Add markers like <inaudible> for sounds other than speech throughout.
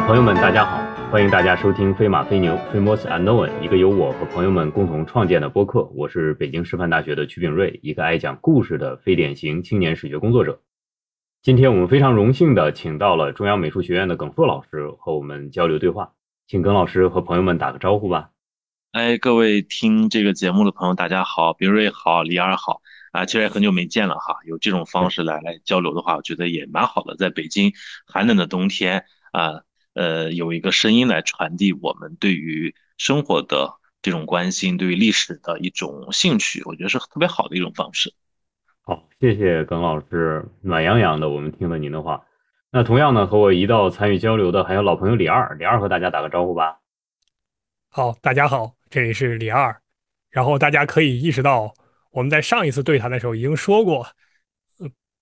朋友们，大家好，欢迎大家收听《飞马飞牛 Famous Unknown》，一个由我和朋友们共同创建的播客。我是北京师范大学的曲炳瑞，一个爱讲故事的非典型青年史学工作者。今天我们非常荣幸的请到了中央美术学院的耿硕老师和我们交流对话，请耿老师和朋友们打个招呼吧。哎，各位听这个节目的朋友，大家好，炳瑞好，李二好啊，其实也很久没见了哈，有这种方式来来交流的话，我觉得也蛮好的。在北京寒冷的冬天啊，呃，有一个声音来传递我们对于生活的这种关心，对于历史的一种兴趣，我觉得是特别好的一种方式。好，谢谢耿老师，暖洋洋的，我们听了您的话。那同样呢，和我一道参与交流的还有老朋友李二，李二和大家打个招呼吧。好，大家好，这里是李二。然后大家可以意识到，我们在上一次对谈的时候已经说过，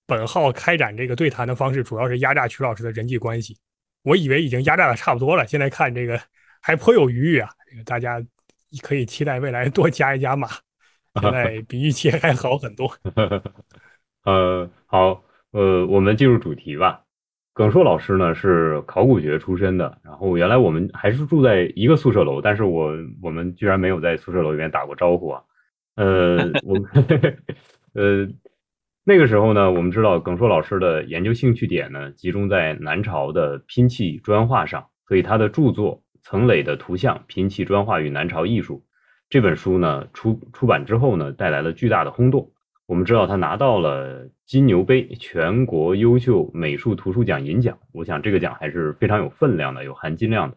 本号开展这个对谈的方式主要是压榨曲老师的人际关系。我以为已经压榨的差不多了，现在看这个还颇有余裕啊。大家可以期待未来多加一加码。现在比预期还好很多。<laughs> 呃，好，呃，我们进入主题吧。耿硕老师呢是考古学出身的，然后原来我们还是住在一个宿舍楼，但是我我们居然没有在宿舍楼里面打过招呼啊。呃，我们 <laughs> 呃那个时候呢，我们知道耿硕老师的研究兴趣点呢集中在南朝的拼砌砖画上，所以他的著作《层垒的图像：拼砌砖画与南朝艺术》。这本书呢出出版之后呢，带来了巨大的轰动。我们知道他拿到了金牛杯全国优秀美术图书奖银奖，我想这个奖还是非常有分量的，有含金量的。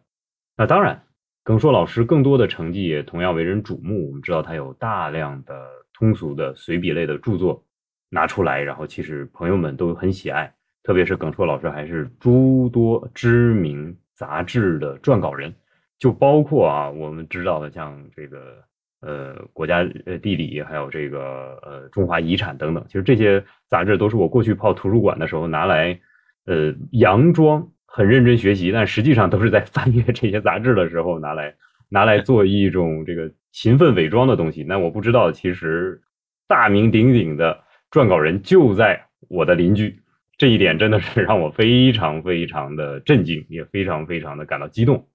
那当然，耿硕老师更多的成绩也同样为人瞩目。我们知道他有大量的通俗的随笔类的著作拿出来，然后其实朋友们都很喜爱，特别是耿硕老师还是诸多知名杂志的撰稿人，就包括啊我们知道的像这个。呃，国家呃地理，还有这个呃中华遗产等等，其实这些杂志都是我过去泡图书馆的时候拿来，呃，佯装很认真学习，但实际上都是在翻阅这些杂志的时候拿来拿来做一种这个勤奋伪装的东西。那我不知道，其实大名鼎鼎的撰稿人就在我的邻居，这一点真的是让我非常非常的震惊，也非常非常的感到激动。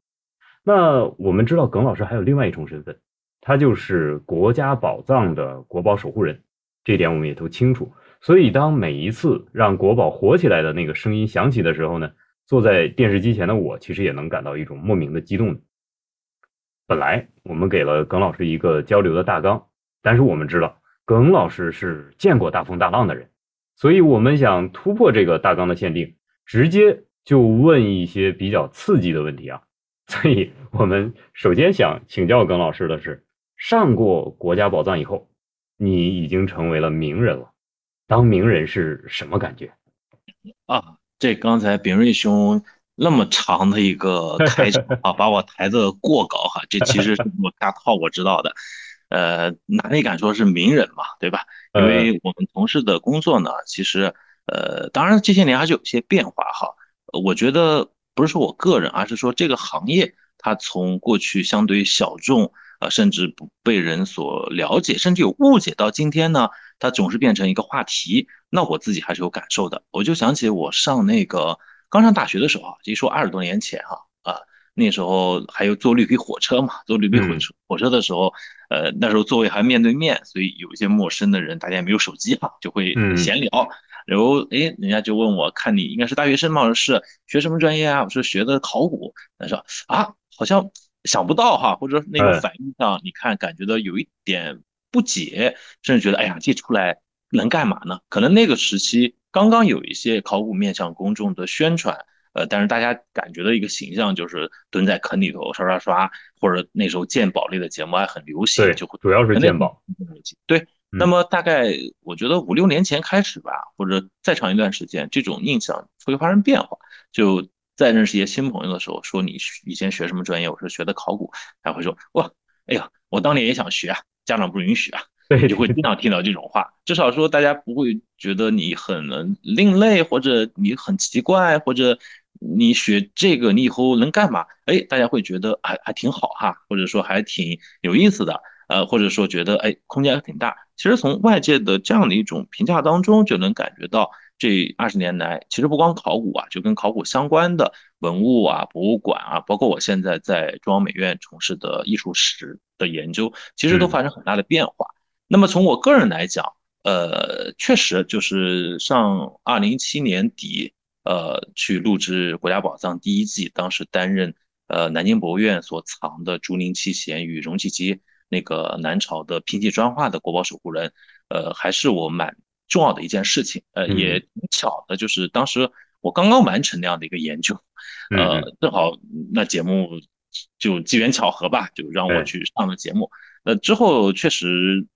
那我们知道，耿老师还有另外一重身份。他就是国家宝藏的国宝守护人，这点我们也都清楚。所以，当每一次让国宝火起来的那个声音响起的时候呢，坐在电视机前的我，其实也能感到一种莫名的激动。本来我们给了耿老师一个交流的大纲，但是我们知道耿老师是见过大风大浪的人，所以我们想突破这个大纲的限定，直接就问一些比较刺激的问题啊。所以我们首先想请教耿老师的是。上过国家宝藏以后，你已经成为了名人了。当名人是什么感觉？啊，这刚才炳瑞兄那么长的一个开场啊，<laughs> 把我抬得过高哈。这其实是我下套，我知道的。呃，哪里敢说是名人嘛，对吧？因为我们从事的工作呢，其实呃，当然这些年还是有些变化哈。我觉得不是说我个人，而是说这个行业它从过去相对小众。呃，甚至不被人所了解，甚至有误解。到今天呢，它总是变成一个话题。那我自己还是有感受的。我就想起我上那个刚上大学的时候啊，一说二十多年前哈啊，那时候还有坐绿皮火车嘛，坐绿皮火车火车的时候，呃，那时候座位还面对面，所以有一些陌生的人，大家也没有手机哈，就会闲聊。然后哎，人家就问我，看你应该是大学生嘛，是，学什么专业啊？我说学的考古。他说啊，好像。想不到哈，或者那个反应上，你看感觉到有一点不解，甚至觉得哎呀，这出来能干嘛呢？可能那个时期刚刚有一些考古面向公众的宣传，呃，但是大家感觉的一个形象就是蹲在坑里头刷刷刷，或者那时候鉴宝类的节目还很流行，就会主要是鉴宝。对，那么大概我觉得五六年前开始吧，或者再长一段时间，这种印象会发生变化，就。再认识一些新朋友的时候，说你以前学什么专业？我说学的考古，他会说哇，哎呀，我当年也想学啊，家长不允许啊。<laughs> 对，就会经常听到这种话。至少说大家不会觉得你很另类，或者你很奇怪，或者你学这个你以后能干嘛？哎，大家会觉得还还挺好哈，或者说还挺有意思的，呃，或者说觉得哎空间还挺大。其实从外界的这样的一种评价当中，就能感觉到。这二十年来，其实不光考古啊，就跟考古相关的文物啊、博物馆啊，包括我现在在中央美院从事的艺术史的研究，其实都发生很大的变化。那么从我个人来讲，呃，确实就是上二零一七年底，呃，去录制《国家宝藏》第一季，当时担任呃南京博物院所藏的竹林七贤与荣启基那个南朝的拼砌砖画的国宝守护人，呃，还是我蛮重要的一件事情。呃，也挺巧的，就是当时我刚刚完成那样的一个研究，呃，正好那节目就机缘巧合吧，就让我去上了节目。呃，之后确实。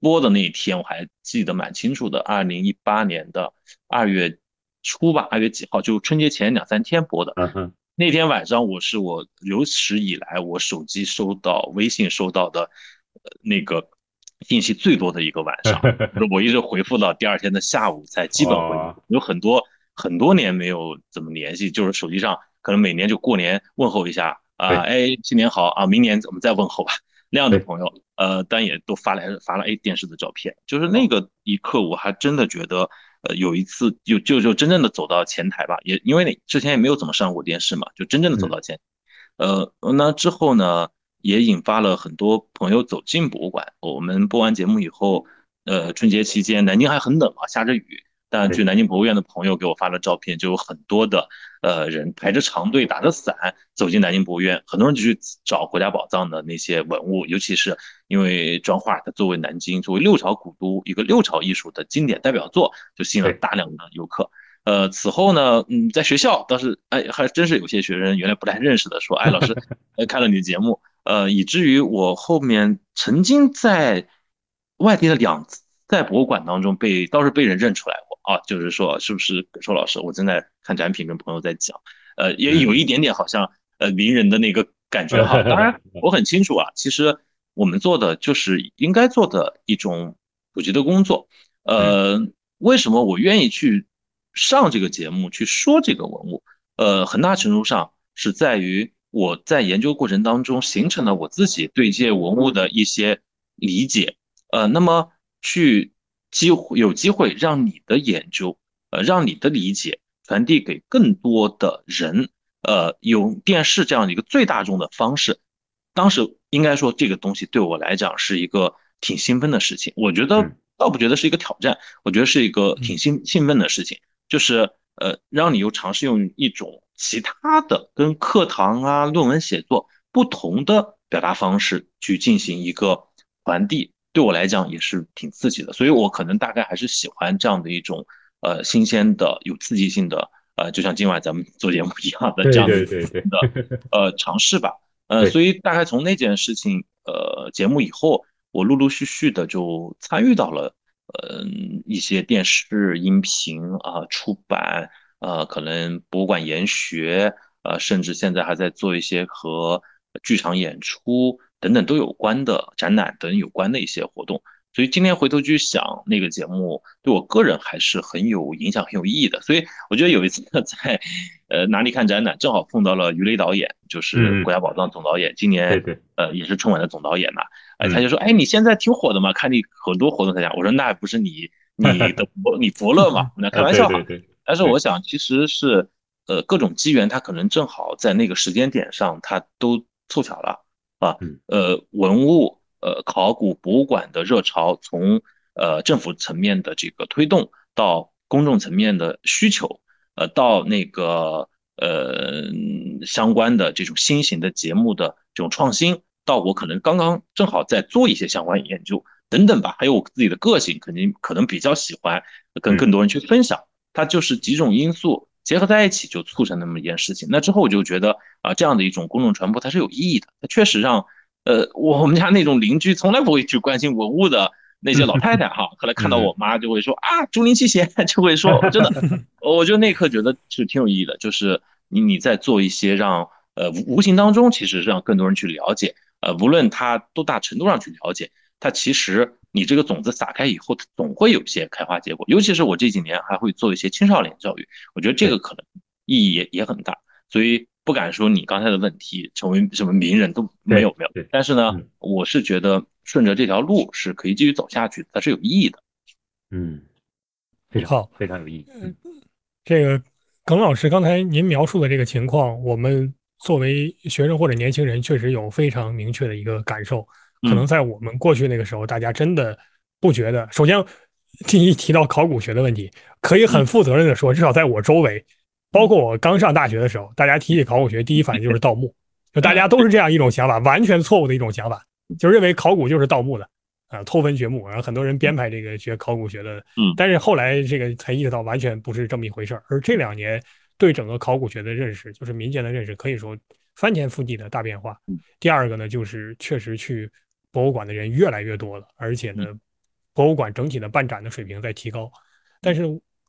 播的那一天我还记得蛮清楚的，二零一八年的二月初吧，二月几号，就春节前两三天播的。那天晚上我是我有史以来我手机收到微信收到的那个信息最多的一个晚上，<laughs> 我一直回复到第二天的下午才基本回复。有很多很多年没有怎么联系，就是手机上可能每年就过年问候一下啊，哎，新年好啊，明年我们再问候吧。那样的朋友，呃，但也都发来发了 A 电视的照片，就是那个一刻，我还真的觉得，呃，有一次就就就真正的走到前台吧，也因为那之前也没有怎么上过电视嘛，就真正的走到前，呃，那之后呢，也引发了很多朋友走进博物馆。我们播完节目以后，呃，春节期间南京还很冷啊，下着雨。但据南京博物院的朋友给我发了照片，就有很多的呃人排着长队，打着伞走进南京博物院，很多人就去找国家宝藏的那些文物，尤其是因为砖画它作为南京作为六朝古都一个六朝艺术的经典代表作，就吸引了大量的游客。呃，此后呢，嗯，在学校倒是哎还真是有些学生原来不太认识的说，哎老师，<laughs> 呃看了你的节目，呃以至于我后面曾经在外地的两次。在博物馆当中被倒是被人认出来过啊，就是说是不是葛硕老师？我正在看展品，跟朋友在讲，呃，也有一点点好像呃名人的那个感觉哈。当然 <laughs> 我很清楚啊，其实我们做的就是应该做的一种普及的工作。呃，为什么我愿意去上这个节目去说这个文物？呃，很大程度上是在于我在研究过程当中形成了我自己对这些文物的一些理解。呃，那么。去机会有机会让你的研究，呃，让你的理解传递给更多的人，呃，用电视这样的一个最大众的方式，当时应该说这个东西对我来讲是一个挺兴奋的事情。我觉得倒不觉得是一个挑战，我觉得是一个挺兴兴奋的事情，就是呃，让你又尝试用一种其他的跟课堂啊、论文写作不同的表达方式去进行一个传递。对我来讲也是挺刺激的，所以我可能大概还是喜欢这样的一种呃新鲜的、有刺激性的呃，就像今晚咱们做节目一样的这样的的 <laughs> 呃尝试吧。呃，所以大概从那件事情呃节目以后，我陆陆续续的就参与到了呃一些电视、音频啊出版呃可能博物馆研学呃甚至现在还在做一些和剧场演出。等等都有关的展览等有关的一些活动，所以今天回头去想那个节目，对我个人还是很有影响、很有意义的。所以我觉得有一次在呃哪里看展览，正好碰到了于雷导演，就是国家宝藏总导演，今年呃也是春晚的总导演呐。哎，他就说：“哎，你现在挺火的嘛，看你很多活动参加。”我说：“那不是你你 <laughs> 的伯你伯乐嘛？<laughs> ”我们开玩笑哈。但是我想，其实是呃各种机缘，他可能正好在那个时间点上，他都凑巧了。啊，呃，文物、呃，考古博物馆的热潮，从呃政府层面的这个推动，到公众层面的需求，呃，到那个呃相关的这种新型的节目的这种创新，到我可能刚刚正好在做一些相关研究等等吧，还有我自己的个性，肯定可能比较喜欢跟更多人去分享，它就是几种因素。结合在一起就促成那么一件事情。那之后我就觉得啊，这样的一种公众传播它是有意义的。它确实让呃我们家那种邻居从来不会去关心文物的那些老太太哈，<laughs> 后来看到我妈就会说啊，竹林七贤 <laughs> 就会说，<laughs> 真的，我就那刻觉得是挺有意义的。就是你你在做一些让呃无形当中其实让更多人去了解，呃无论他多大程度上去了解，他其实。你这个种子撒开以后，总会有一些开花结果。尤其是我这几年还会做一些青少年教育，我觉得这个可能意义也也很大。所以不敢说你刚才的问题成为什么名人都没有没有。但是呢，我是觉得顺着这条路是可以继续走下去，它是有意义的。嗯，非常好，非常有意义。这个耿老师刚才您描述的这个情况，我们作为学生或者年轻人，确实有非常明确的一个感受。可能在我们过去那个时候，大家真的不觉得。首先，第一提到考古学的问题，可以很负责任的说，至少在我周围，包括我刚上大学的时候，大家提起考古学，第一反应就是盗墓，就大家都是这样一种想法，完全错误的一种想法，就认为考古就是盗墓的。啊，偷坟掘墓，然后很多人编排这个学考古学的，嗯，但是后来这个才意识到完全不是这么一回事儿。而这两年对整个考古学的认识，就是民间的认识，可以说翻天覆地的大变化。第二个呢，就是确实去博物馆的人越来越多了，而且呢，博物馆整体的办展的水平在提高。但是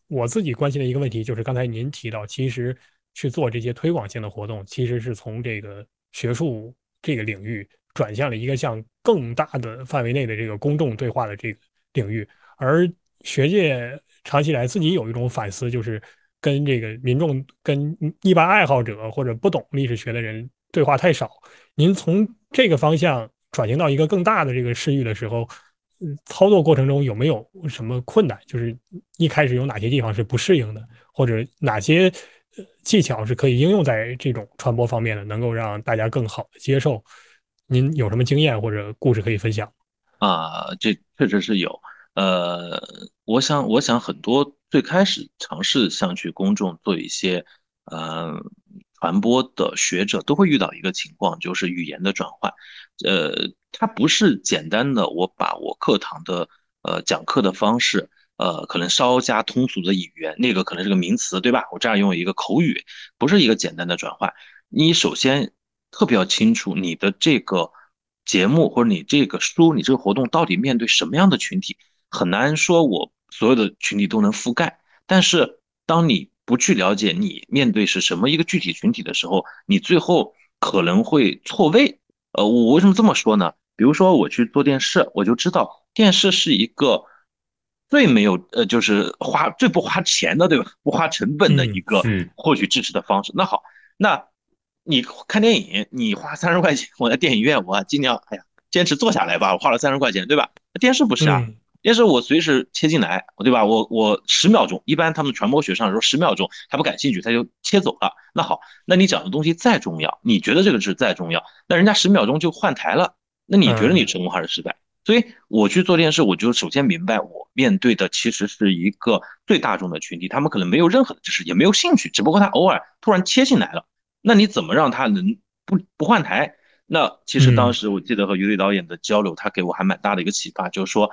我自己关心的一个问题就是，刚才您提到，其实去做这些推广性的活动，其实是从这个学术这个领域。转向了一个向更大的范围内的这个公众对话的这个领域，而学界长期以来自己有一种反思，就是跟这个民众、跟一般爱好者或者不懂历史学的人对话太少。您从这个方向转型到一个更大的这个视域的时候，操作过程中有没有什么困难？就是一开始有哪些地方是不适应的，或者哪些技巧是可以应用在这种传播方面的，能够让大家更好的接受？您有什么经验或者故事可以分享？啊，这确实是有。呃，我想，我想很多最开始尝试向去公众做一些呃传播的学者，都会遇到一个情况，就是语言的转换。呃，它不是简单的我把我课堂的呃讲课的方式，呃，可能稍加通俗的语言，那个可能是个名词，对吧？我这样用一个口语，不是一个简单的转换。你首先。特别要清楚你的这个节目或者你这个书，你这个活动到底面对什么样的群体，很难说我所有的群体都能覆盖。但是当你不去了解你面对是什么一个具体群体的时候，你最后可能会错位。呃，我为什么这么说呢？比如说我去做电视，我就知道电视是一个最没有呃，就是花最不花钱的，对吧？不花成本的一个获取支持的方式。那好，那。你看电影，你花三十块钱，我在电影院，我尽量，哎呀，坚持坐下来吧。我花了三十块钱，对吧？电视不是啊，电视我随时切进来，对吧？我我十秒钟，一般他们传播学上说十秒钟，他不感兴趣，他就切走了。那好，那你讲的东西再重要，你觉得这个是再重要，那人家十秒钟就换台了，那你觉得你成功还是失败？所以我去做电视，我就首先明白，我面对的其实是一个最大众的群体，他们可能没有任何的知识，也没有兴趣，只不过他偶尔突然切进来了。那你怎么让他能不不换台？那其实当时我记得和于磊导演的交流，他给我还蛮大的一个启发，就是说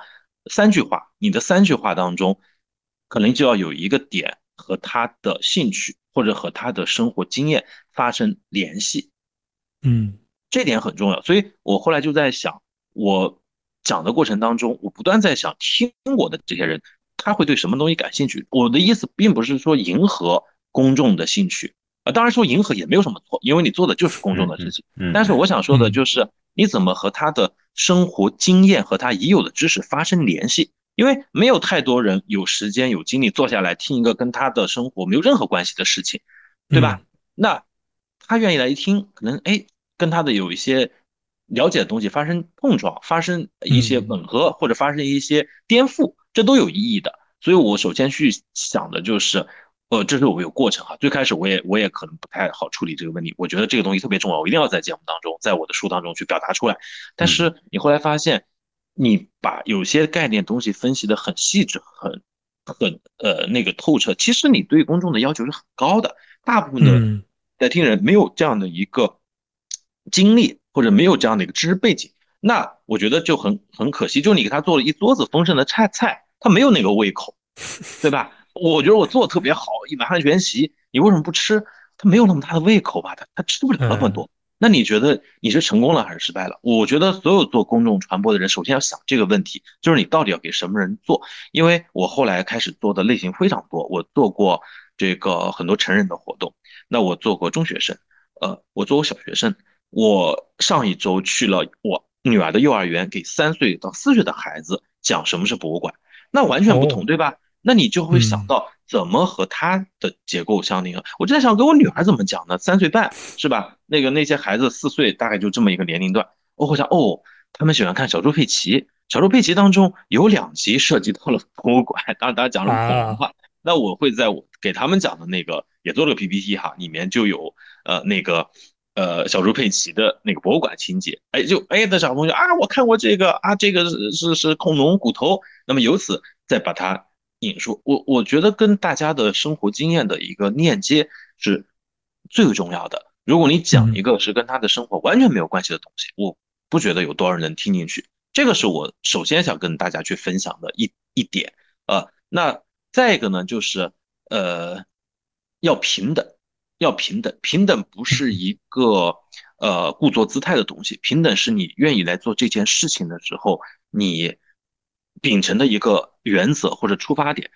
三句话，你的三句话当中，可能就要有一个点和他的兴趣或者和他的生活经验发生联系。嗯，这点很重要。所以我后来就在想，我讲的过程当中，我不断在想，听我的这些人，他会对什么东西感兴趣？我的意思并不是说迎合公众的兴趣。啊当然说迎合也没有什么错，因为你做的就是公众的事情。但是我想说的就是，你怎么和他的生活经验和他已有的知识发生联系？因为没有太多人有时间有精力坐下来听一个跟他的生活没有任何关系的事情，对吧？那他愿意来一听，可能哎跟他的有一些了解的东西发生碰撞，发生一些吻合，或者发生一些颠覆，这都有意义的。所以我首先去想的就是。呃，这是我有过程哈。最开始我也我也可能不太好处理这个问题，我觉得这个东西特别重要，我一定要在节目当中，在我的书当中去表达出来。但是你后来发现，你把有些概念东西分析的很细致、很很呃那个透彻，其实你对公众的要求是很高的。大部分的在听人没有这样的一个经历，或者没有这样的一个知识背景，那我觉得就很很可惜。就你给他做了一桌子丰盛的菜菜，他没有那个胃口，对吧？我觉得我做的特别好，一碗汉全席，你为什么不吃？他没有那么大的胃口吧？他他吃不了那么多。那你觉得你是成功了还是失败了？我觉得所有做公众传播的人，首先要想这个问题，就是你到底要给什么人做？因为我后来开始做的类型非常多，我做过这个很多成人的活动，那我做过中学生，呃，我做过小学生。我上一周去了我女儿的幼儿园，给三岁到四岁的孩子讲什么是博物馆，那完全不同，对吧？那你就会想到怎么和他的结构相应。我就在想，给我女儿怎么讲呢？三岁半是吧？那个那些孩子四岁，大概就这么一个年龄段。我会想，哦，他们喜欢看小猪佩奇，小猪佩奇当中有两集涉及到了博物馆，当然大家讲了恐龙啊话，那我会在我给他们讲的那个也做了个 PPT 哈，里面就有呃那个呃小猪佩奇的那个博物馆情节，哎就哎那小朋友啊，我看过这个啊，这个是是是恐龙骨头，那么由此再把它引述，我我觉得跟大家的生活经验的一个链接是最重要的。如果你讲一个是跟他的生活完全没有关系的东西，我不觉得有多少人能听进去。这个是我首先想跟大家去分享的一一点。呃，那再一个呢，就是呃要平等，要平等，平等不是一个呃故作姿态的东西，平等是你愿意来做这件事情的时候，你秉承的一个原则或者出发点。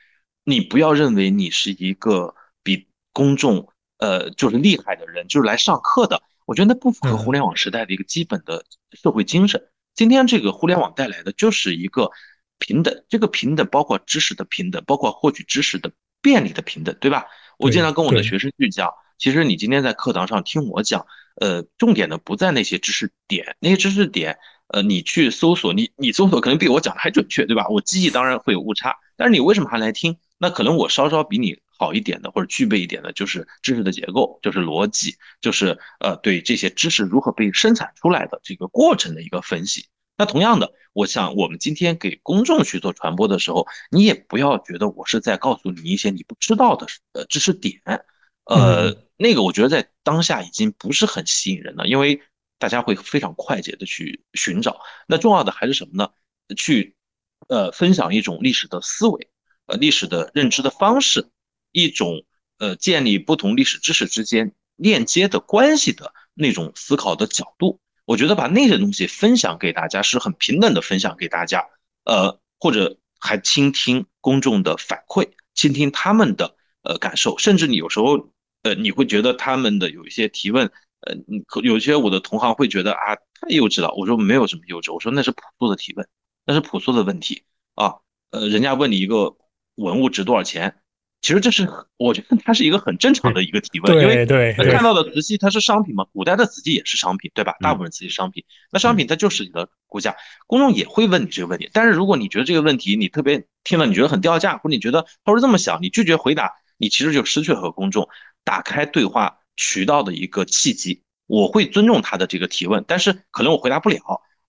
你不要认为你是一个比公众呃就是厉害的人，就是来上课的。我觉得那不符合互联网时代的一个基本的社会精神。今天这个互联网带来的就是一个平等，这个平等包括知识的平等，包括获取知识的便利的平等，对吧？我经常跟我的学生去讲，其实你今天在课堂上听我讲，呃，重点的不在那些知识点，那些知识点，呃，你去搜索，你你搜索可能比我讲的还准确，对吧？我记忆当然会有误差，但是你为什么还来听？那可能我稍稍比你好一点的，或者具备一点的，就是知识的结构，就是逻辑，就是呃对这些知识如何被生产出来的这个过程的一个分析。那同样的，我想我们今天给公众去做传播的时候，你也不要觉得我是在告诉你一些你不知道的呃知识点，呃，那个我觉得在当下已经不是很吸引人了，因为大家会非常快捷的去寻找。那重要的还是什么呢？去呃分享一种历史的思维。呃，历史的认知的方式，一种呃建立不同历史知识之间链接的关系的那种思考的角度，我觉得把那些东西分享给大家是很平等的分享给大家，呃，或者还倾听公众的反馈，倾听他们的呃感受，甚至你有时候呃你会觉得他们的有一些提问，呃，有些我的同行会觉得啊太幼稚了，我说没有什么幼稚，我说那是朴素的提问，那是朴素的问题啊，呃，人家问你一个。文物值多少钱？其实这是我觉得它是一个很正常的一个提问，因为看到的瓷器它是商品嘛，古代的瓷器也是商品，对吧？大部分瓷器商品，那商品它就是你的估价，公众也会问你这个问题。但是如果你觉得这个问题你特别听了你觉得很掉价，或者你觉得他是这么想，你拒绝回答，你其实就失去了和公众打开对话渠道的一个契机。我会尊重他的这个提问，但是可能我回答不了。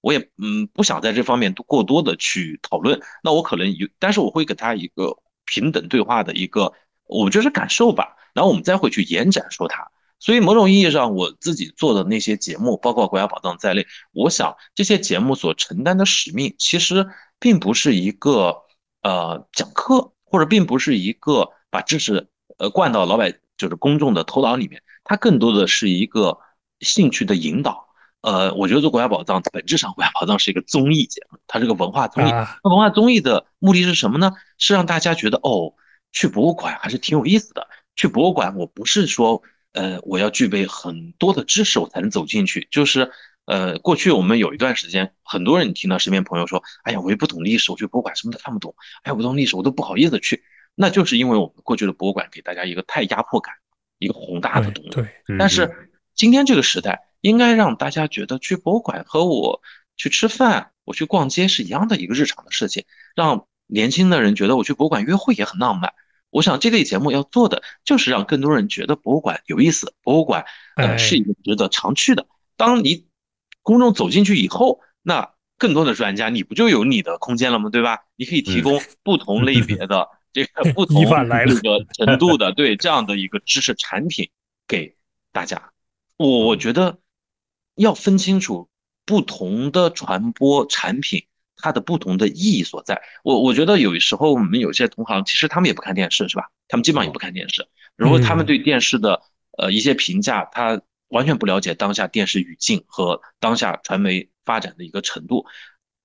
我也嗯不想在这方面过多的去讨论，那我可能有，但是我会给他一个平等对话的一个，我觉得是感受吧，然后我们再会去延展说它。所以某种意义上，我自己做的那些节目，包括国家宝藏在内，我想这些节目所承担的使命，其实并不是一个呃讲课，或者并不是一个把知识呃灌到老百就是公众的头脑里面，它更多的是一个兴趣的引导。呃，我觉得做国家宝藏本质上，国家宝藏是一个综艺节目，它是个文化综艺。那文化综艺的目的是什么呢？是让大家觉得哦，去博物馆还是挺有意思的。去博物馆，我不是说呃我要具备很多的知识我才能走进去，就是呃过去我们有一段时间，很多人听到身边朋友说，哎呀，我又不懂历史，我去博物馆什么都看不懂，哎呀，不懂历史我都不好意思去。那就是因为我们过去的博物馆给大家一个太压迫感，一个宏大的东西。对，但是今天这个时代。应该让大家觉得去博物馆和我去吃饭、我去逛街是一样的一个日常的事情，让年轻的人觉得我去博物馆约会也很浪漫。我想这类节目要做的就是让更多人觉得博物馆有意思，博物馆呃是一个值得常去的。当你公众走进去以后，那更多的专家你不就有你的空间了吗？对吧？你可以提供不同类别的这个不同这个程度的对这样的一个知识产品给大家。我我觉得。要分清楚不同的传播产品它的不同的意义所在。我我觉得有时候我们有些同行其实他们也不看电视是吧？他们基本上也不看电视。如果他们对电视的呃一些评价，他完全不了解当下电视语境和当下传媒发展的一个程度。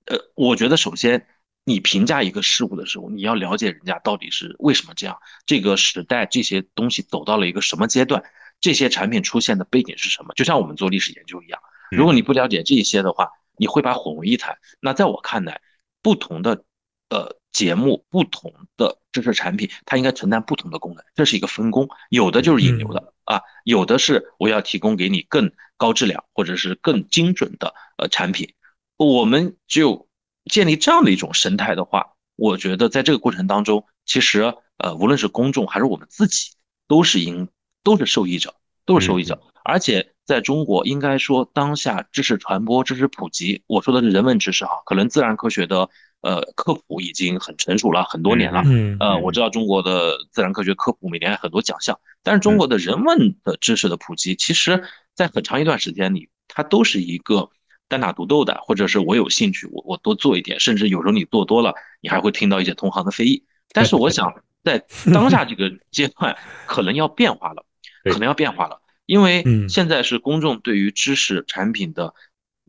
呃，我觉得首先你评价一个事物的时候，你要了解人家到底是为什么这样，这个时代这些东西走到了一个什么阶段。这些产品出现的背景是什么？就像我们做历史研究一样，如果你不了解这些的话，你会把混为一谈。那在我看来，不同的呃节目、不同的知识产品，它应该承担不同的功能，这是一个分工。有的就是引流的啊，有的是我要提供给你更高质量或者是更精准的呃产品。我们只有建立这样的一种生态的话，我觉得在这个过程当中，其实呃，无论是公众还是我们自己，都是应，都是受益者，都是受益者。而且在中国，应该说当下知识传播、知识普及，我说的是人文知识哈，可能自然科学的呃科普已经很成熟了很多年了。嗯，呃，我知道中国的自然科学科普每年很多奖项，但是中国的人文的知识的普及，其实在很长一段时间里，它都是一个单打独斗的，或者是我有兴趣，我我多做一点，甚至有时候你做多了，你还会听到一些同行的非议。但是我想 <laughs> 在当下这个阶段，可能要变化了，<laughs> 可能要变化了。因为现在是公众对于知识产品的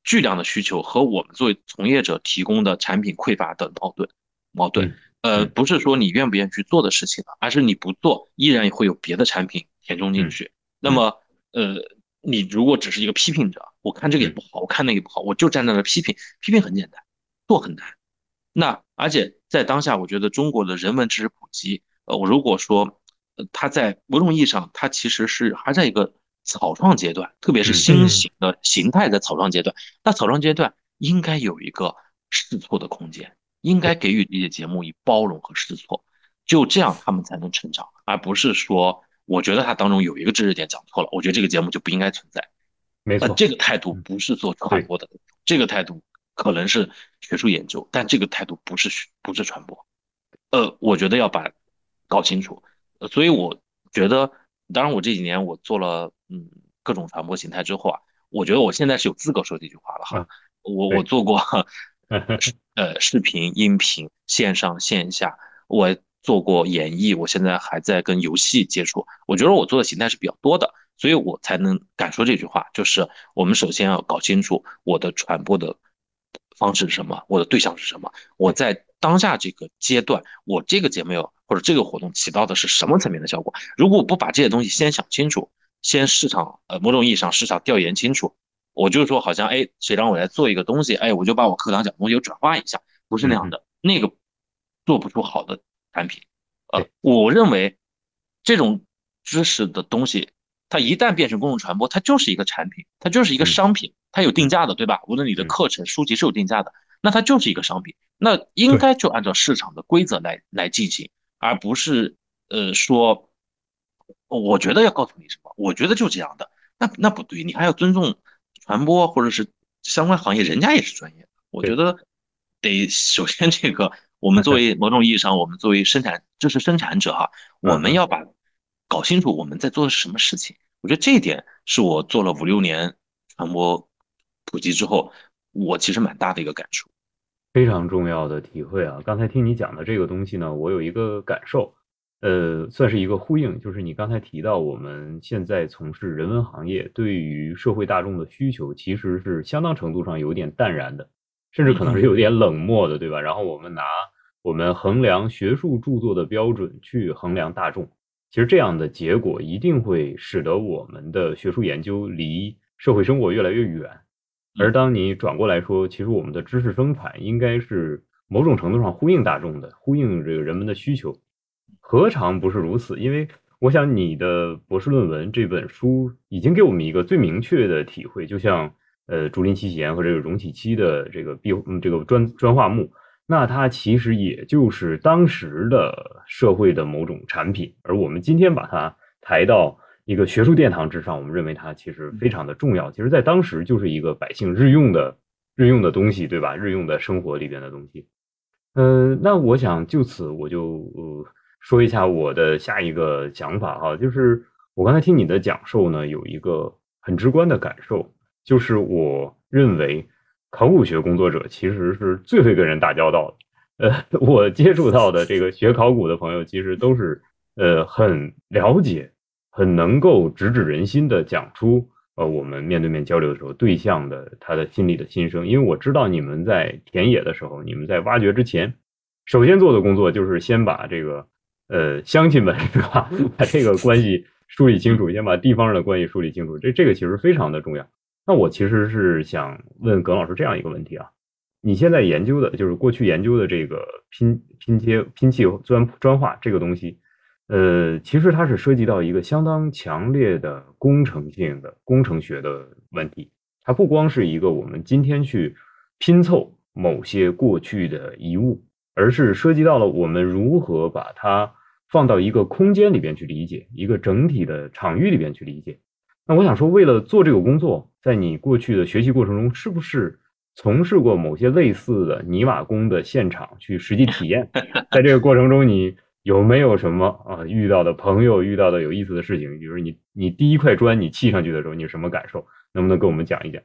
巨量的需求和我们作为从业者提供的产品匮乏的矛盾，矛盾，呃，不是说你愿不愿意去做的事情了，而是你不做依然会有别的产品填充进去。那么，呃，你如果只是一个批评者，我看这个也不好，我看那个也不好，我就站在那批评，批评很简单，做很难。那而且在当下，我觉得中国的人文知识普及，呃，我如果说，它在某种意义上，它其实是还在一个。草创阶段，特别是新型的形态的草创阶段，那草创阶段应该有一个试错的空间，应该给予这些节目以包容和试错，就这样他们才能成长，而不是说我觉得它当中有一个知识点讲错了，我觉得这个节目就不应该存在。没错，这个态度不是做传播的，这个态度可能是学术研究，但这个态度不是不是传播。呃，我觉得要把搞清楚，所以我觉得。当然，我这几年我做了嗯各种传播形态之后啊，我觉得我现在是有资格说这句话了哈。我我做过 <laughs> 呃视频、音频、线上线下，我做过演绎，我现在还在跟游戏接触。我觉得我做的形态是比较多的，所以我才能敢说这句话。就是我们首先要搞清楚我的传播的方式是什么，我的对象是什么，我在当下这个阶段，我这个节目。或者这个活动起到的是什么层面的效果？如果我不把这些东西先想清楚，先市场呃某种意义上市场调研清楚，我就说好像哎谁让我来做一个东西，哎我就把我课堂讲的东西转化一下，不是那样的，那个做不出好的产品。呃，我认为这种知识的东西，它一旦变成公众传播，它就是一个产品，它就是一个商品，它有定价的，对吧？无论你的课程书籍是有定价的，那它就是一个商品，那应该就按照市场的规则来来进行。而不是呃说，我觉得要告诉你什么，我觉得就这样的，那那不对，你还要尊重传播或者是相关行业，人家也是专业的。我觉得得首先这个，我们作为某种意义上，我们作为生产这是生产者哈，我们要把搞清楚我们在做的是什么事情。我觉得这一点是我做了五六年传播普及之后，我其实蛮大的一个感触。非常重要的体会啊！刚才听你讲的这个东西呢，我有一个感受，呃，算是一个呼应，就是你刚才提到我们现在从事人文行业，对于社会大众的需求其实是相当程度上有点淡然的，甚至可能是有点冷漠的，对吧？然后我们拿我们衡量学术著作的标准去衡量大众，其实这样的结果一定会使得我们的学术研究离社会生活越来越远。而当你转过来说，其实我们的知识生产应该是某种程度上呼应大众的，呼应这个人们的需求，何尝不是如此？因为我想你的博士论文这本书已经给我们一个最明确的体会，就像呃竹林七贤和这个容启期的这个壁嗯这个砖砖画木，那它其实也就是当时的社会的某种产品，而我们今天把它抬到。一个学术殿堂之上，我们认为它其实非常的重要。其实，在当时就是一个百姓日用的日用的东西，对吧？日用的生活里边的东西。嗯，那我想就此我就呃说一下我的下一个想法哈，就是我刚才听你的讲授呢，有一个很直观的感受，就是我认为考古学工作者其实是最会跟人打交道的。呃，<laughs> 我接触到的这个学考古的朋友，其实都是呃很了解。很能够直指人心的讲出，呃，我们面对面交流的时候，对象的他的心里的心声。因为我知道你们在田野的时候，你们在挖掘之前，首先做的工作就是先把这个，呃，乡亲们 <laughs> 是吧，把这个关系梳理清楚，先把地方上的关系梳理清楚。这这个其实非常的重要。那我其实是想问耿老师这样一个问题啊，你现在研究的就是过去研究的这个拼拼接拼砌砖砖画这个东西。呃，其实它是涉及到一个相当强烈的工程性的工程学的问题。它不光是一个我们今天去拼凑某些过去的遗物，而是涉及到了我们如何把它放到一个空间里边去理解，一个整体的场域里边去理解。那我想说，为了做这个工作，在你过去的学习过程中，是不是从事过某些类似的泥瓦工的现场去实际体验？<laughs> 在这个过程中，你有没有什么啊遇到的朋友遇到的有意思的事情？比如你你第一块砖你砌上去的时候，你有什么感受？能不能跟我们讲一讲？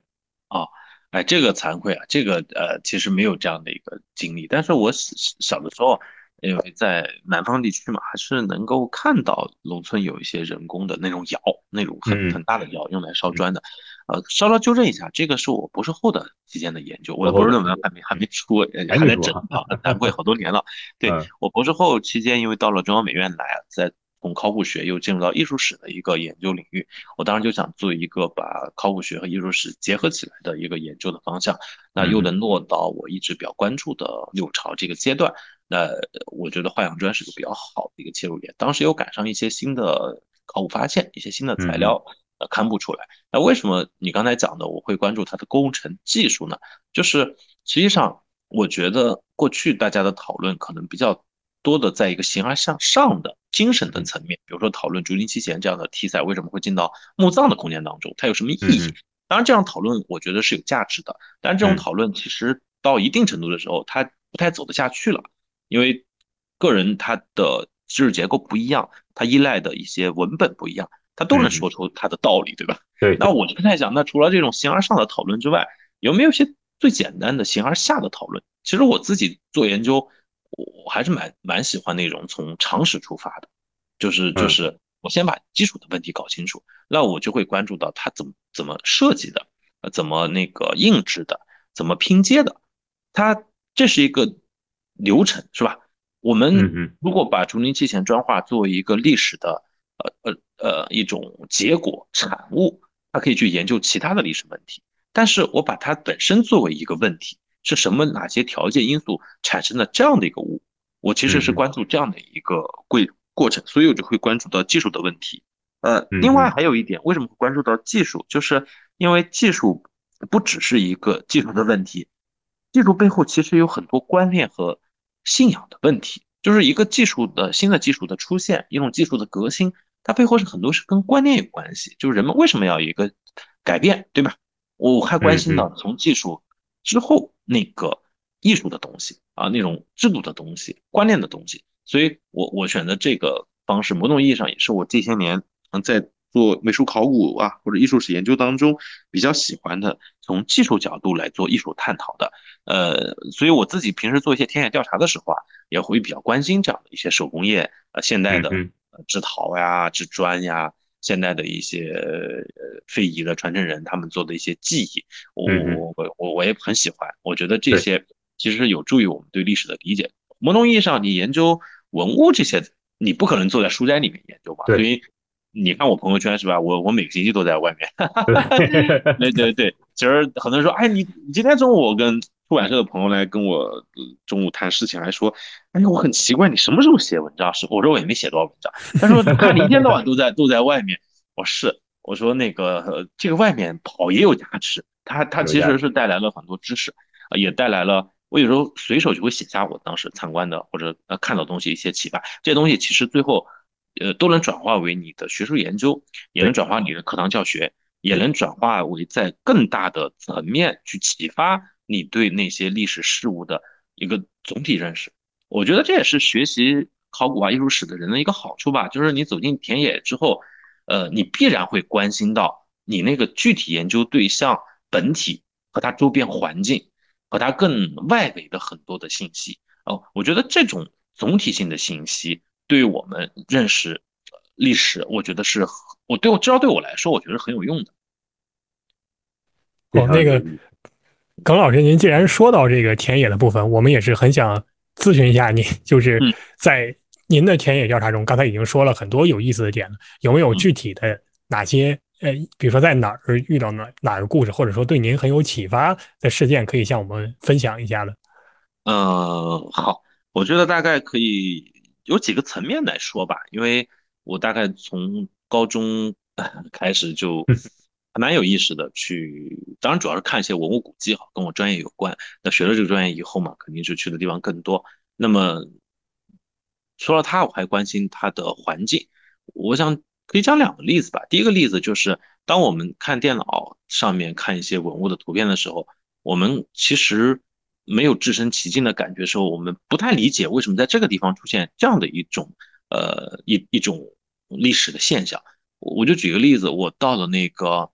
啊，哎，这个惭愧啊，这个呃，其实没有这样的一个经历，但是我小小的时候。因为在南方地区嘛，还是能够看到农村有一些人工的那种窑，那种很很大的窑用来烧砖的。呃，稍稍纠正一下，这个是我博士后的期间的研究，我的博士论文还没还没出，还在整啊，难怪好多年了。<laughs> 对我博士后期间，因为到了中央美院来，在。从考古学又进入到艺术史的一个研究领域，我当时就想做一个把考古学和艺术史结合起来的一个研究的方向，那又能落到我一直比较关注的六朝这个阶段，那我觉得画养砖是个比较好的一个切入点。当时又赶上一些新的考古发现，一些新的材料呃刊布出来。那为什么你刚才讲的我会关注它的工程技术呢？就是实际上我觉得过去大家的讨论可能比较。多的在一个形而向上的精神的层面，比如说讨论竹林七贤这样的题材为什么会进到墓葬的空间当中，它有什么意义？当然，这样讨论我觉得是有价值的，但是这种讨论其实到一定程度的时候，它不太走得下去了，因为个人他的知识结构不一样，他依赖的一些文本不一样，他都能说出他的道理，对吧？对。那我就在想，那除了这种形而上的讨论之外，有没有一些最简单的形而下的讨论？其实我自己做研究。我还是蛮蛮喜欢那种从常识出发的，就是就是我先把基础的问题搞清楚，那我就会关注到它怎么怎么设计的，呃，怎么那个印制的，怎么拼接的，它这是一个流程，是吧？我们如果把竹林七贤砖画作为一个历史的呃呃呃一种结果产物，它可以去研究其他的历史问题，但是我把它本身作为一个问题。是什么？哪些条件因素产生了这样的一个物？我其实是关注这样的一个过过程，所以我就会关注到技术的问题。呃，另外还有一点，为什么会关注到技术？就是因为技术不只是一个技术的问题，技术背后其实有很多观念和信仰的问题。就是一个技术的新的技术的出现，一种技术的革新，它背后是很多是跟观念有关系。就是人们为什么要有一个改变，对吧？我还关心到从技术之后。那个艺术的东西啊，那种制度的东西、观念的东西，所以我我选择这个方式，某种意义上也是我这些年嗯在做美术考古啊或者艺术史研究当中比较喜欢的，从技术角度来做艺术探讨的。呃，所以我自己平时做一些田野调查的时候啊，也会比较关心这样的一些手工业呃现代的制陶呀、制砖呀。现代的一些呃非遗的传承人，他们做的一些技艺，我我我我我也很喜欢。我觉得这些其实是有助于我们对历史的理解。某种意义上，你研究文物这些，你不可能坐在书斋里面研究吧？所以你看我朋友圈是吧？我我每个星期都在外面。<laughs> 对 <laughs> 对对，其实很多人说，哎，你你今天中午我跟。出版社的朋友来跟我中午谈事情，还说：“哎呀，我很奇怪，你什么时候写文章？”是我说我也没写多少文章。他说：“他一天到晚都在都在外面。”我是我说那个这个外面跑也有价值，他他其实是带来了很多知识，也带来了我有时候随手就会写下我当时参观的或者呃看到东西一些启发。这些东西其实最后呃都能转化为你的学术研究，也能转化你的课堂教学，也能转化为在更大的层面去启发。你对那些历史事物的一个总体认识，我觉得这也是学习考古啊、艺术史的人的一个好处吧。就是你走进田野之后，呃，你必然会关心到你那个具体研究对象本体和它周边环境和它更外围的很多的信息哦。我觉得这种总体性的信息对于我们认识历史，我觉得是我对我至少对我来说，我觉得很有用的。哦，那个。耿老师，您既然说到这个田野的部分，我们也是很想咨询一下您，就是在您的田野调查中，刚才已经说了很多有意思的点了，有没有具体的哪些呃，比如说在哪儿遇到哪哪个故事，或者说对您很有启发的事件，可以向我们分享一下的？嗯，好，我觉得大概可以有几个层面来说吧，因为我大概从高中 <laughs> 开始就。还蛮有意识的。去，当然主要是看一些文物古迹哈，跟我专业有关。那学了这个专业以后嘛，肯定是去的地方更多。那么，除了它，我还关心它的环境。我想可以讲两个例子吧。第一个例子就是，当我们看电脑上面看一些文物的图片的时候，我们其实没有置身其境的感觉时候，我们不太理解为什么在这个地方出现这样的一种呃一一种历史的现象。我就举个例子，我到了那个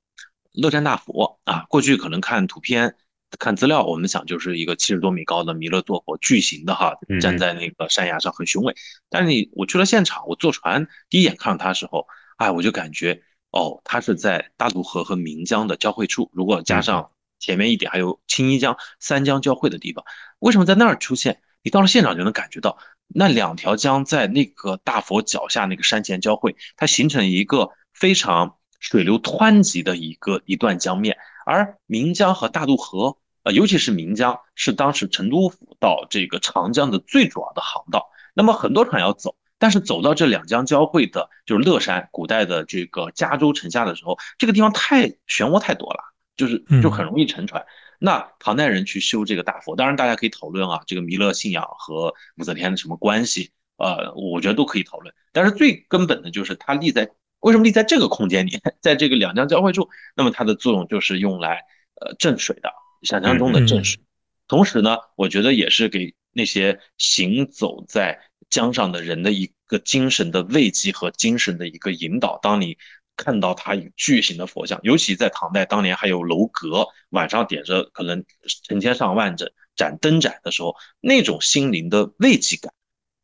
乐山大佛啊，过去可能看图片、看资料，我们想就是一个七十多米高的弥勒坐佛，巨型的哈，站在那个山崖上很雄伟。但是你我去了现场，我坐船第一眼看到它的时候，哎，我就感觉哦，它是在大渡河和岷江的交汇处，如果加上前面一点还有青衣江，三江交汇的地方，为什么在那儿出现？你到了现场就能感觉到。那两条江在那个大佛脚下那个山前交汇，它形成一个非常水流湍急的一个一段江面。而岷江和大渡河，呃，尤其是岷江，是当时成都府到这个长江的最主要的航道。那么很多船要走，但是走到这两江交汇的，就是乐山，古代的这个加州城下的时候，这个地方太漩涡太多了，就是就很容易沉船。那唐代人去修这个大佛，当然大家可以讨论啊，这个弥勒信仰和武则天的什么关系？呃，我觉得都可以讨论。但是最根本的就是它立在为什么立在这个空间里，<laughs> 在这个两江交汇处？那么它的作用就是用来呃镇水的，想象中的镇水。同时呢，我觉得也是给那些行走在江上的人的一个精神的慰藉和精神的一个引导。当你看到它有巨型的佛像，尤其在唐代当年还有楼阁，晚上点着可能成千上万盏盏灯盏的时候，那种心灵的慰藉感，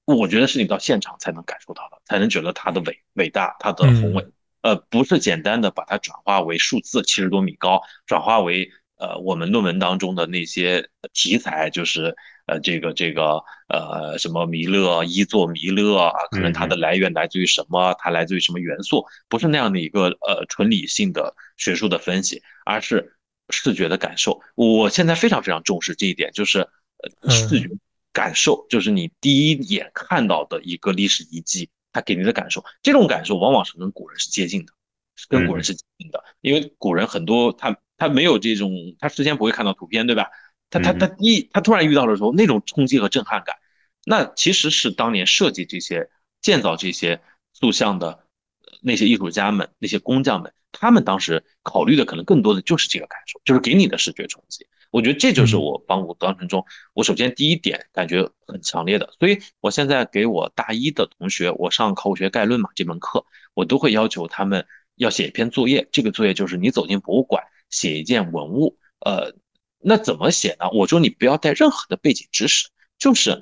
我觉得是你到现场才能感受到的，才能觉得它的伟伟大，它的宏伟。呃，不是简单的把它转化为数字，七十多米高，转化为呃我们论文当中的那些题材，就是。呃，这个这个呃，什么弥勒一座弥勒啊，可能它的来源来自于什么？它来自于什么元素？不是那样的一个呃纯理性的学术的分析，而是视觉的感受。我现在非常非常重视这一点，就是呃视觉感受，就是你第一眼看到的一个历史遗迹，它给你的感受，这种感受往往是跟古人是接近的，跟古人是接近的，因为古人很多他他没有这种，他事先不会看到图片，对吧？他他他一他突然遇到的时候，那种冲击和震撼感，那其实是当年设计这些、建造这些塑像的那些艺术家们、那些工匠们，他们当时考虑的可能更多的就是这个感受，就是给你的视觉冲击。我觉得这就是我帮我当程中，我首先第一点感觉很强烈的。所以我现在给我大一的同学，我上考古学概论嘛这门课，我都会要求他们要写一篇作业。这个作业就是你走进博物馆，写一件文物，呃。那怎么写呢？我说你不要带任何的背景知识，就是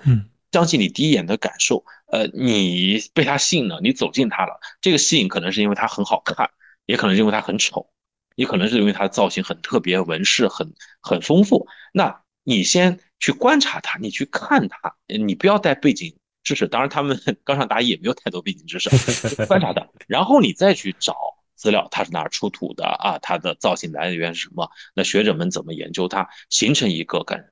相信你第一眼的感受。呃，你被他吸引了，你走进他了。这个吸引可能是因为他很好看，也可能是因为他很丑，也可能是因为他的造型很特别，纹饰很很丰富。那你先去观察他，你去看他，你不要带背景知识。当然，他们 <laughs> 刚上大一也没有太多背景知识，观察它，然后你再去找。资料它是哪儿出土的啊？它的造型来源是什么？那学者们怎么研究它，形成一个感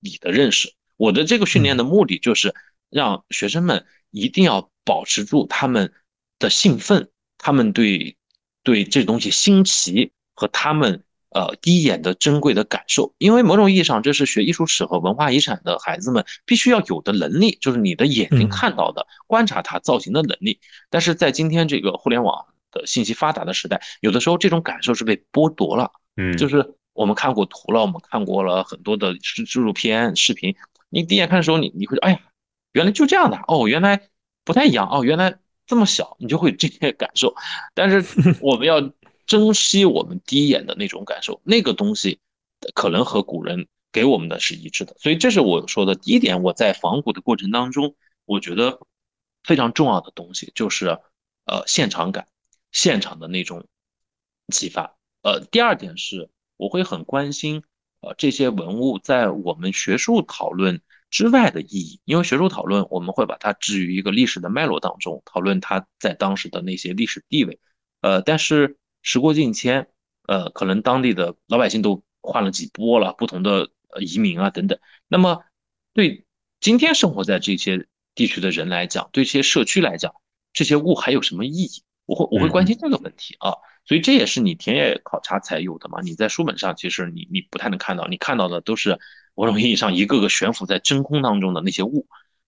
你的认识？我的这个训练的目的就是让学生们一定要保持住他们的兴奋，他们对对这东西新奇和他们呃第一眼的珍贵的感受。因为某种意义上，这是学艺术史和文化遗产的孩子们必须要有的能力，就是你的眼睛看到的观察它造型的能力。但是在今天这个互联网。的信息发达的时代，有的时候这种感受是被剥夺了。嗯，就是我们看过图了，我们看过了很多的纪录片、视频，你第一眼看的时候，你你会哎呀，原来就这样的哦，原来不太一样哦，原来这么小，你就会这些感受。但是我们要珍惜我们第一眼的那种感受，那个东西可能和古人给我们的是一致的。所以这是我说的第一点，我在仿古的过程当中，我觉得非常重要的东西就是呃现场感。现场的那种启发，呃，第二点是，我会很关心，呃，这些文物在我们学术讨论之外的意义，因为学术讨论我们会把它置于一个历史的脉络当中，讨论它在当时的那些历史地位，呃，但是时过境迁，呃，可能当地的老百姓都换了几波了，不同的移民啊等等，那么对今天生活在这些地区的人来讲，对这些社区来讲，这些物还有什么意义？我会我会关心这个问题啊，所以这也是你田野考察才有的嘛。你在书本上其实你你不太能看到，你看到的都是某种意义上一个个悬浮在真空当中的那些物。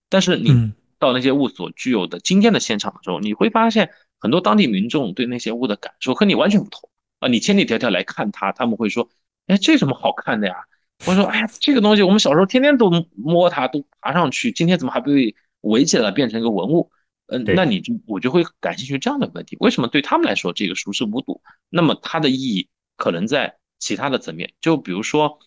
但是你到那些物所具有的今天的现场的时候，你会发现很多当地民众对那些物的感受和你完全不同啊。你千里迢迢来看它，他们会说：“哎，这什么好看的呀？”我说：“哎呀，这个东西我们小时候天天都摸它，都爬上去，今天怎么还被围起来变成一个文物？”嗯，那你就我就会感兴趣这样的问题：为什么对他们来说这个熟视无睹？那么它的意义可能在其他的层面，就比如说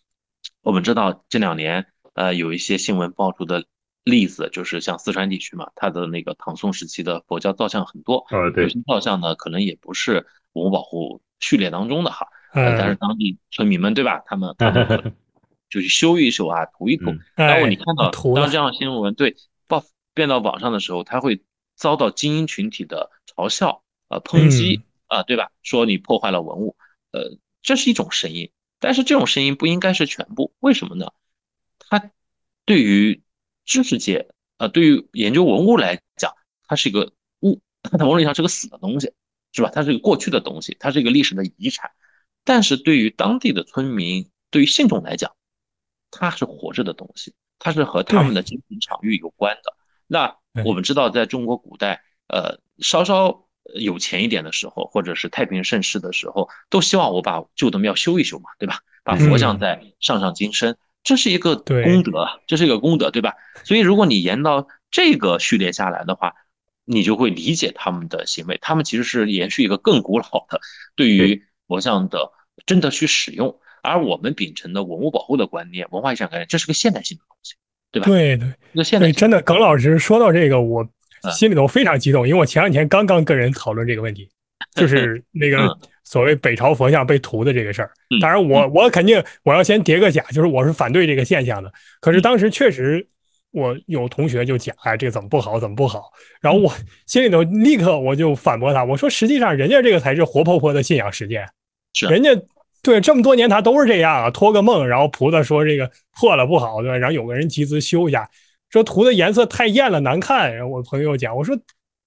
我们知道这两年呃有一些新闻爆出的。例子就是像四川地区嘛，它的那个唐宋时期的佛教造像很多，有些造像呢可能也不是文物保护序列当中的哈，但是当地村民们对吧，他们 <laughs> 他们就去修一修啊，涂一涂。然后你看到当这样新闻对报变到网上的时候，他会遭到精英群体的嘲笑呃抨击啊，对吧？说你破坏了文物，呃，这是一种声音，但是这种声音不应该是全部，为什么呢？它对于知识界，呃，对于研究文物来讲，它是一个物，它在某种意义上是个死的东西，是吧？它是一个过去的东西，它是一个历史的遗产。但是对于当地的村民，对于信众来讲，它是活着的东西，它是和他们的精神场域有关的。那我们知道，在中国古代，呃，稍稍有钱一点的时候，或者是太平盛世的时候，都希望我把旧的庙修一修嘛，对吧？把佛像再上上金身。这是一个功德，这是一个功德，对吧？所以如果你沿到这个序列下来的话，你就会理解他们的行为。他们其实是延续一个更古老的对于佛像的真的去使用，而我们秉承的文物保护的观念、文化遗产概念，这是个现代性的对吧？对对，那现在真的，耿老师说到这个，我心里头非常激动，因为我前两天刚刚跟人讨论这个问题，<laughs> 就是那个。所谓北朝佛像被屠的这个事儿，当然我我肯定我要先叠个甲，就是我是反对这个现象的。可是当时确实我有同学就讲，哎，这个怎么不好，怎么不好？然后我心里头立刻我就反驳他，我说实际上人家这个才是活泼泼的信仰实践，人家对这么多年他都是这样啊，托个梦，然后菩萨说这个破了不好，对吧？然后有个人集资修一下，说涂的颜色太艳了难看。然后我朋友讲，我说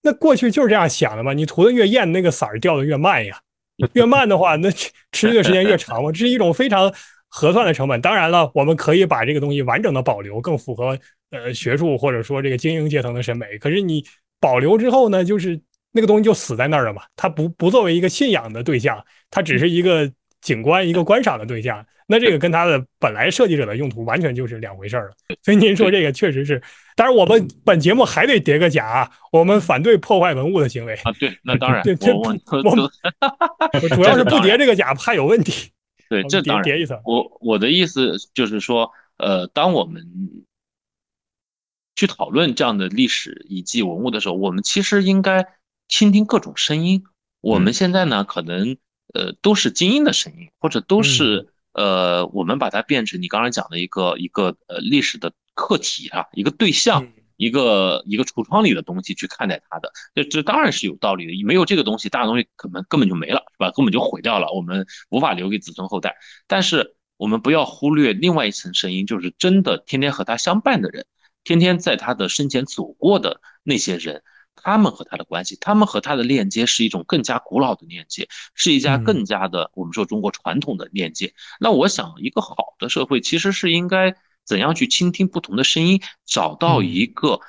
那过去就是这样想的嘛，你涂的越艳，那个色儿掉的越慢呀。<laughs> 越慢的话，那持续的时间越长嘛，这是一种非常合算的成本。当然了，我们可以把这个东西完整的保留，更符合呃学术或者说这个精英阶层的审美。可是你保留之后呢，就是那个东西就死在那儿了嘛，它不不作为一个信仰的对象，它只是一个景观、一个观赏的对象。<laughs> 那这个跟它的本来设计者的用途完全就是两回事儿了。所以您说这个确实是。当然，我们本节目还得叠个甲啊，我们反对破坏文物的行为啊。对，那当然，<laughs> 我 <laughs> 我主要是不叠这个甲怕有问题。对，这当然叠一层。我我的意思就是说，呃，当我们去讨论这样的历史遗迹文物的时候，我们其实应该倾听各种声音。我们现在呢，可能呃都是精英的声音，或者都是呃我们把它变成你刚才讲的一个一个呃历史的。课题啊，一个对象，一个一个橱窗里的东西去看待它的，这这当然是有道理的。没有这个东西，大东西可能根本就没了，是吧？根本就毁掉了，我们无法留给子孙后代。但是我们不要忽略另外一层声音，就是真的天天和他相伴的人，天天在他的身前走过的那些人，他们和他的关系，他们和他的链接是一种更加古老的链接，是一家更加的我们说中国传统的链接。那我想，一个好的社会其实是应该。怎样去倾听不同的声音，找到一个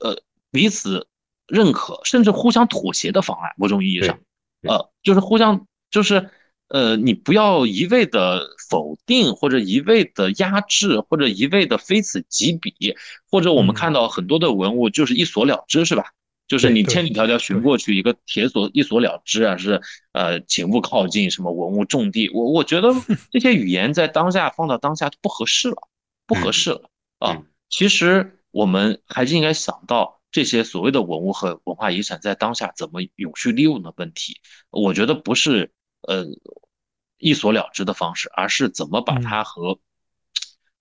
呃彼此认可甚至互相妥协的方案？某种意义上，呃，就是互相就是呃，你不要一味的否定或者一味的压制或者一味的非此即彼，或者我们看到很多的文物就是一锁了之，是吧？就是你千里迢迢寻过去一个铁锁一锁了之啊，是呃，请勿靠近什么文物重地。我我觉得 <laughs> 这些语言在当下放到当下不合适了。不合适了啊！其实我们还是应该想到这些所谓的文物和文化遗产在当下怎么永续利用的问题。我觉得不是呃一锁了之的方式，而是怎么把它和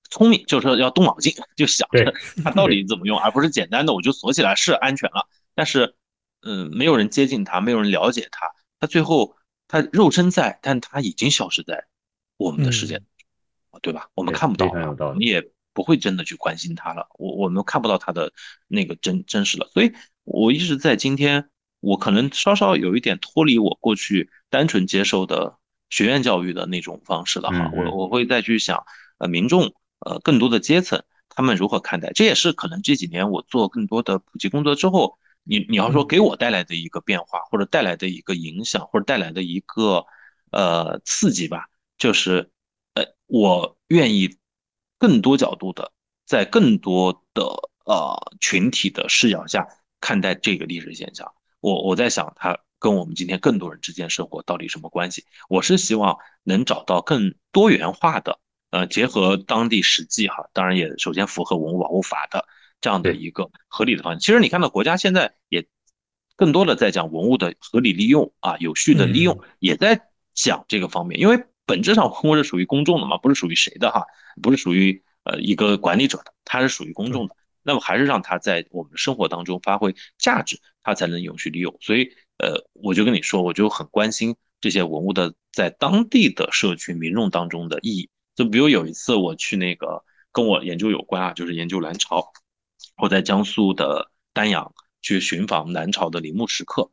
聪明，就是说要动脑筋，就想着它到底怎么用，而不是简单的我就锁起来是安全了，但是嗯，没有人接近他，没有人了解他，他最后他肉身在，但他已经消失在我们的世界。对吧？我们看不到，你也不会真的去关心他了。我我们看不到他的那个真真实了。所以，我一直在今天，我可能稍稍有一点脱离我过去单纯接受的学院教育的那种方式了哈，我我会再去想，呃，民众，呃，更多的阶层他们如何看待，这也是可能这几年我做更多的普及工作之后，你你要说给我带来的一个变化，或者带来的一个影响，或者带来的一个呃刺激吧，就是，呃，我愿意更多角度的，在更多的呃群体的视角下看待这个历史现象。我我在想，它跟我们今天更多人之间生活到底什么关系？我是希望能找到更多元化的，呃，结合当地实际哈，当然也首先符合文物保护法的这样的一个合理的方向。其实你看到国家现在也更多的在讲文物的合理利用啊，有序的利用，也在讲这个方面。因为本质上文物是属于公众的嘛，不是属于谁的哈，不是属于呃一个管理者的，它是属于公众的。那么还是让它在我们的生活当中发挥价值，它才能永续利用。所以，呃，我就跟你说，我就很关心这些文物的在当地的社区民众当中的意义。就比如有一次我去那个跟我研究有关啊，就是研究南朝，我在江苏的丹阳去寻访南朝的陵墓石刻，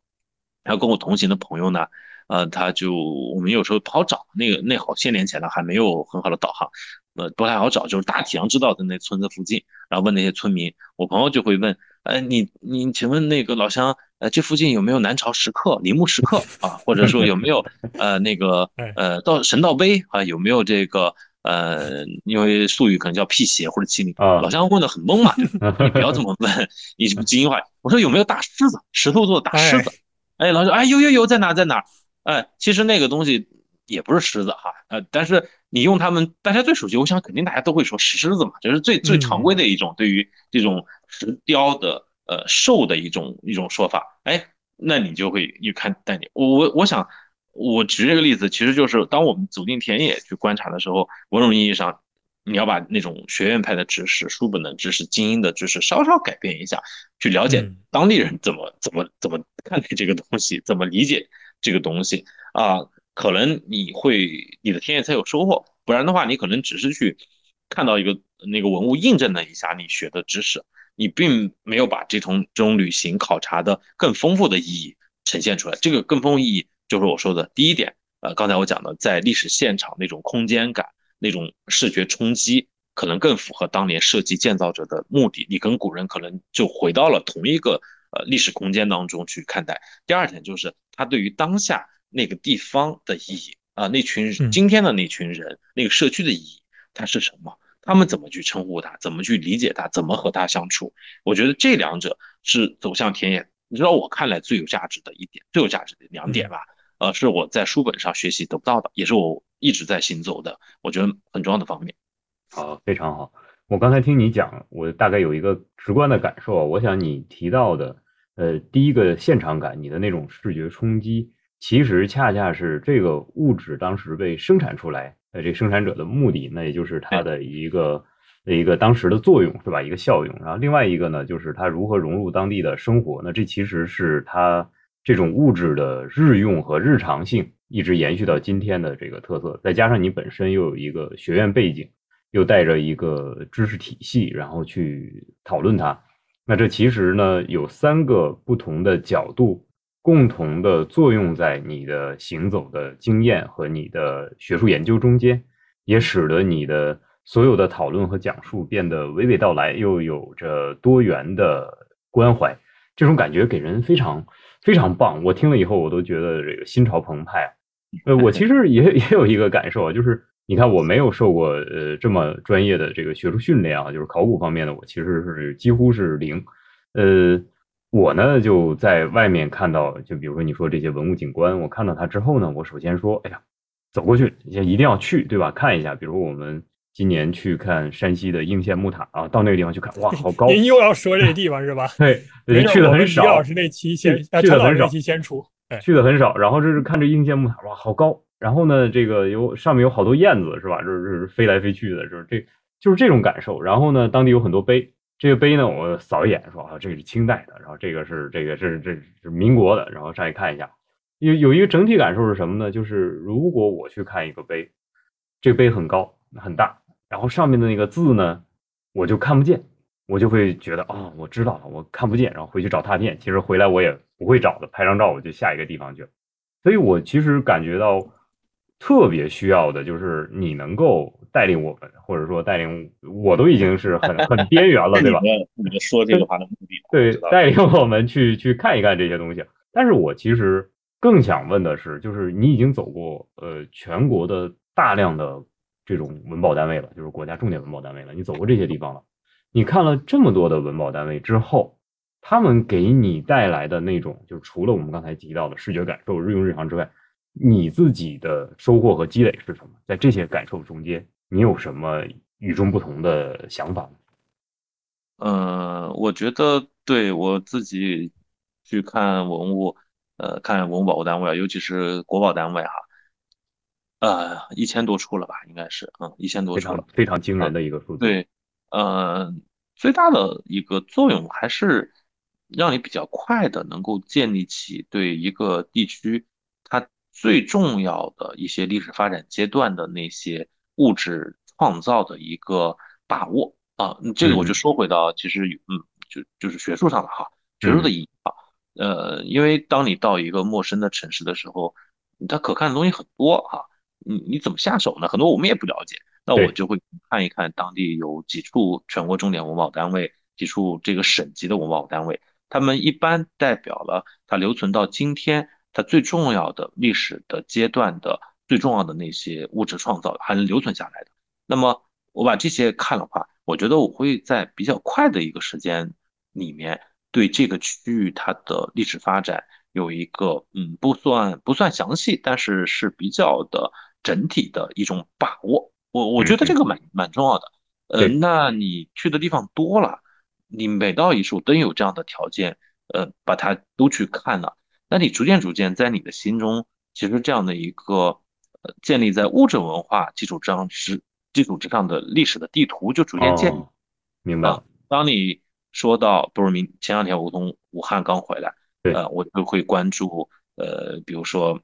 然后跟我同行的朋友呢，呃，他就我们有时候不好找，那个那好些年前了，还没有很好的导航。呃，不太好找，就是大体上知道在那村子附近，然后问那些村民，我朋友就会问，呃，你你请问那个老乡，呃，这附近有没有南朝石刻、陵墓石刻啊？或者说有没有呃那个 <laughs> 呃道神道碑啊？有没有这个呃，因为俗语可能叫辟邪或者欺凌，老乡问的很懵嘛，<laughs> 你不要这么问，<laughs> 你是不精英化？我说有没有大狮子，石头做的大狮子？哎，老师，哎，有有有，在哪在哪？哎，其实那个东西。也不是狮子哈，呃，但是你用他们大家最熟悉，我想肯定大家都会说石狮子嘛，这是最最常规的一种对于这种石雕的呃兽的一种一种说法。哎，那你就会一看带你我我我想我举这个例子，其实就是当我们走进田野去观察的时候，某种意义上你要把那种学院派的知识、书本的知识、精英的知识稍稍改变一下，去了解当地人怎么怎么怎么看待这个东西，怎么理解这个东西啊。可能你会你的田野才有收获，不然的话，你可能只是去看到一个那个文物，印证了一下你学的知识，你并没有把这种这种旅行考察的更丰富的意义呈现出来。这个更丰富意义就是我说的第一点，呃，刚才我讲的，在历史现场那种空间感、那种视觉冲击，可能更符合当年设计建造者的目的。你跟古人可能就回到了同一个呃历史空间当中去看待。第二点就是他对于当下。那个地方的意义啊，那群今天的那群人，那个社区的意义，它是什么？他们怎么去称呼它？怎么去理解它？怎么和他相处？我觉得这两者是走向田野，你知道我看来最有价值的一点，最有价值的两点吧。呃，是我在书本上学习得不到的，也是我一直在行走的，我觉得很重要的方面。好，非常好。我刚才听你讲，我大概有一个直观的感受。我想你提到的，呃，第一个现场感，你的那种视觉冲击。其实恰恰是这个物质当时被生产出来，呃，这生产者的目的，那也就是它的一个一个当时的作用，是吧？一个效用。然后另外一个呢，就是它如何融入当地的生活。那这其实是它这种物质的日用和日常性一直延续到今天的这个特色。再加上你本身又有一个学院背景，又带着一个知识体系，然后去讨论它。那这其实呢，有三个不同的角度。共同的作用在你的行走的经验和你的学术研究中间，也使得你的所有的讨论和讲述变得娓娓道来，又有着多元的关怀。这种感觉给人非常非常棒。我听了以后，我都觉得这个心潮澎湃。呃，<laughs> 我其实也 <laughs> 也有一个感受，就是你看，我没有受过呃这么专业的这个学术训练啊，就是考古方面的，我其实是几乎是零。呃。我呢就在外面看到，就比如说你说这些文物景观，我看到它之后呢，我首先说，哎呀，走过去也一定要去，对吧？看一下，比如我们今年去看山西的应县木塔啊，到那个地方去看，哇，好高！您又要说这个地方是吧？<laughs> 对，去的很少。李老师那期先，去的很少。期先出，去的很少。然后这是看这应县木塔，哇，好高。然后呢，这个有上面有好多燕子，是吧？就是飞来飞去的，就是这就是这种感受。然后呢，当地有很多碑。这个碑呢，我扫一眼说啊，这个是清代的，然后这个是这个是这是民国的，然后上去看一下，有有一个整体感受是什么呢？就是如果我去看一个碑，这个碑很高很大，然后上面的那个字呢，我就看不见，我就会觉得啊，我知道了，我看不见，然后回去找拓片，其实回来我也不会找的，拍张照我就下一个地方去了。所以我其实感觉到特别需要的就是你能够带领我们，或者说带领我都已经是很很边缘了，<laughs> 对吧？你们说这个话的目的，对，带领我们去去看一看这些东西。但是我其实更想问的是，就是你已经走过呃全国的大量的这种文保单位了，就是国家重点文保单位了，你走过这些地方了，你看了这么多的文保单位之后。他们给你带来的那种，就除了我们刚才提到的视觉感受、日用日常之外，你自己的收获和积累是什么？在这些感受中间，你有什么与众不同的想法吗？呃，我觉得对我自己去看文物，呃，看文物保护单位，尤其是国保单位哈，呃，一千多处了吧，应该是，嗯，一千多处了，非常惊人的一个数字。对，呃，最大的一个作用还是。让你比较快的能够建立起对一个地区它最重要的一些历史发展阶段的那些物质创造的一个把握啊，这个我就说回到其实嗯，就就是学术上的哈，学术的意义啊，呃，因为当你到一个陌生的城市的时候，它可看的东西很多哈，你你怎么下手呢？很多我们也不了解，那我就会看一看当地有几处全国重点文保单位，几处这个省级的文保单位。他们一般代表了它留存到今天它最重要的历史的阶段的最重要的那些物质创造还能留存下来的。那么我把这些看的话，我觉得我会在比较快的一个时间里面对这个区域它的历史发展有一个嗯不算不算详细，但是是比较的整体的一种把握。我我觉得这个蛮蛮重要的。呃，那你去的地方多了。你每到一处都有这样的条件，呃，把它都去看了，那你逐渐逐渐在你的心中，其实这样的一个呃建立在物质文化基础之上之基础之上的历史的地图就逐渐建立。明白。当你说到，不是明前两天我从武汉刚回来，呃，我就会关注，呃，比如说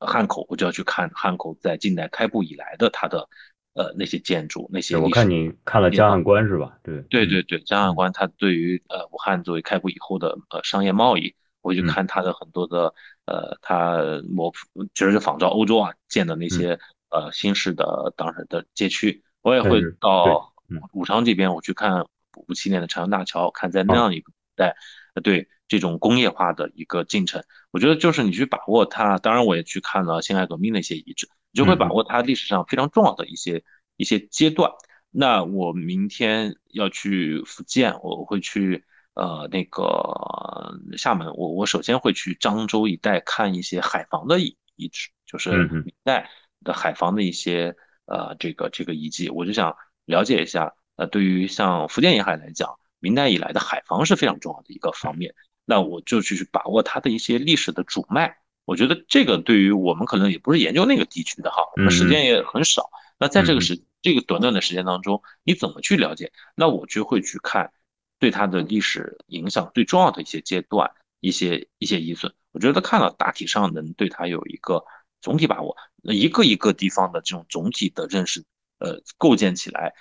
汉口，我就要去看汉口在近代开埠以来的它的。呃，那些建筑，那些我看你看了江汉关是吧？对对对对，江汉关它对于呃武汉作为开埠以后的呃商业贸易，我就看它的很多的呃，它模其实是仿照欧洲啊建的那些呃新式的当时的街区。我也会到武昌这边，我去看五七年的长江大桥，看在那样一个代，对这种工业化的一个进程，我觉得就是你去把握它。当然，我也去看了辛亥革命的一些遗址。你就会把握它历史上非常重要的一些一些阶段。那我明天要去福建，我会去呃那个厦门，我我首先会去漳州一带看一些海防的遗遗址，就是明代的海防的一些呃这个这个遗迹，我就想了解一下。呃，对于像福建沿海来讲，明代以来的海防是非常重要的一个方面。那我就去把握它的一些历史的主脉。我觉得这个对于我们可能也不是研究那个地区的哈，我们时间也很少。那在这个时这个短短的时间当中，你怎么去了解？那我就会去看对它的历史影响最重要的一些阶段，一些一些遗存。我觉得看了大体上能对它有一个总体把握。那一个一个地方的这种总体的认识，呃，构建起来，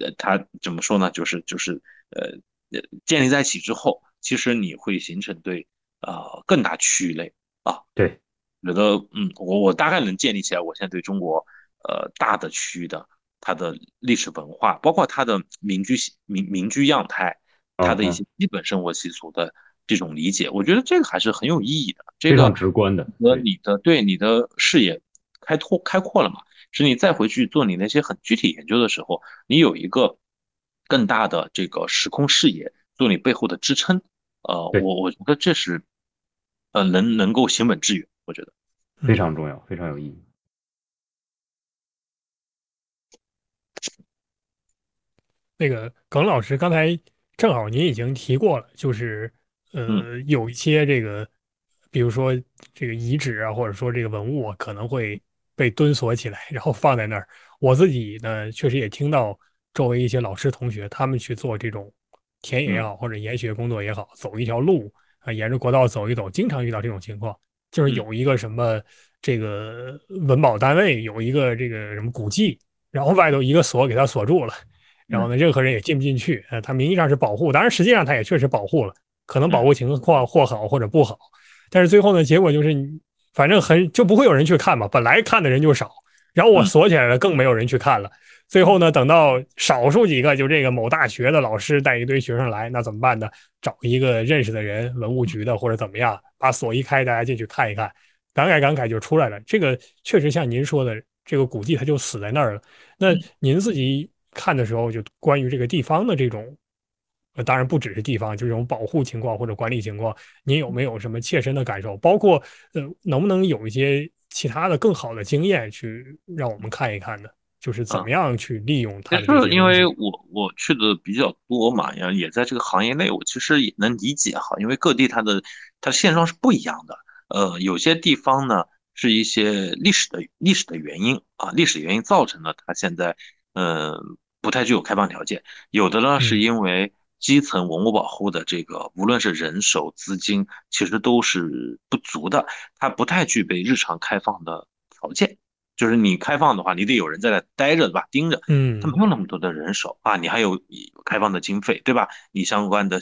呃，它怎么说呢？就是就是呃建立在一起之后，其实你会形成对啊更大区域类。啊，对，觉得嗯，我我大概能建立起来，我现在对中国呃大的区域的它的历史文化，包括它的民居民民居样态，它的一些基本生活习俗的这种理解，我觉得这个还是很有意义的，非常直观的，和你的对你的视野开拓开阔了嘛，使你再回去做你那些很具体研究的时候，你有一个更大的这个时空视野做你背后的支撑，呃，我我觉得这是。呃，能能够行稳致远，我觉得非常重要，非常有意义。那个耿老师刚才正好您已经提过了，就是呃，有一些这个，比如说这个遗址啊，或者说这个文物啊，可能会被蹲锁起来，然后放在那儿。我自己呢，确实也听到周围一些老师同学，他们去做这种田野也好，或者研学工作也好，走一条路。啊，沿着国道走一走，经常遇到这种情况，就是有一个什么这个文保单位有一个这个什么古迹，然后外头一个锁给它锁住了，然后呢，任何人也进不进去。呃，它名义上是保护，当然实际上他也确实保护了，可能保护情况或好或者不好，但是最后呢，结果就是你反正很就不会有人去看嘛，本来看的人就少，然后我锁起来了，更没有人去看了。最后呢，等到少数几个，就这个某大学的老师带一堆学生来，那怎么办呢？找一个认识的人，文物局的或者怎么样，把锁一开，大家进去看一看，感慨感慨就出来了。这个确实像您说的，这个古迹它就死在那儿了。那您自己看的时候，就关于这个地方的这种，呃，当然不只是地方，就这种保护情况或者管理情况，您有没有什么切身的感受？包括呃，能不能有一些其他的更好的经验去让我们看一看呢？就是怎么样去利用它？就是因为我我去的比较多嘛，也也在这个行业内，我其实也能理解哈。因为各地它的它现状是不一样的。呃，有些地方呢是一些历史的历史的原因啊，历史原因造成了它现在呃不太具有开放条件。有的呢是因为基层文物保护的这个无论是人手资金，其实都是不足的，它不太具备日常开放的条件。就是你开放的话，你得有人在那待着，对吧？盯着，嗯，他没有那么多的人手啊，你还有开放的经费，对吧？你相关的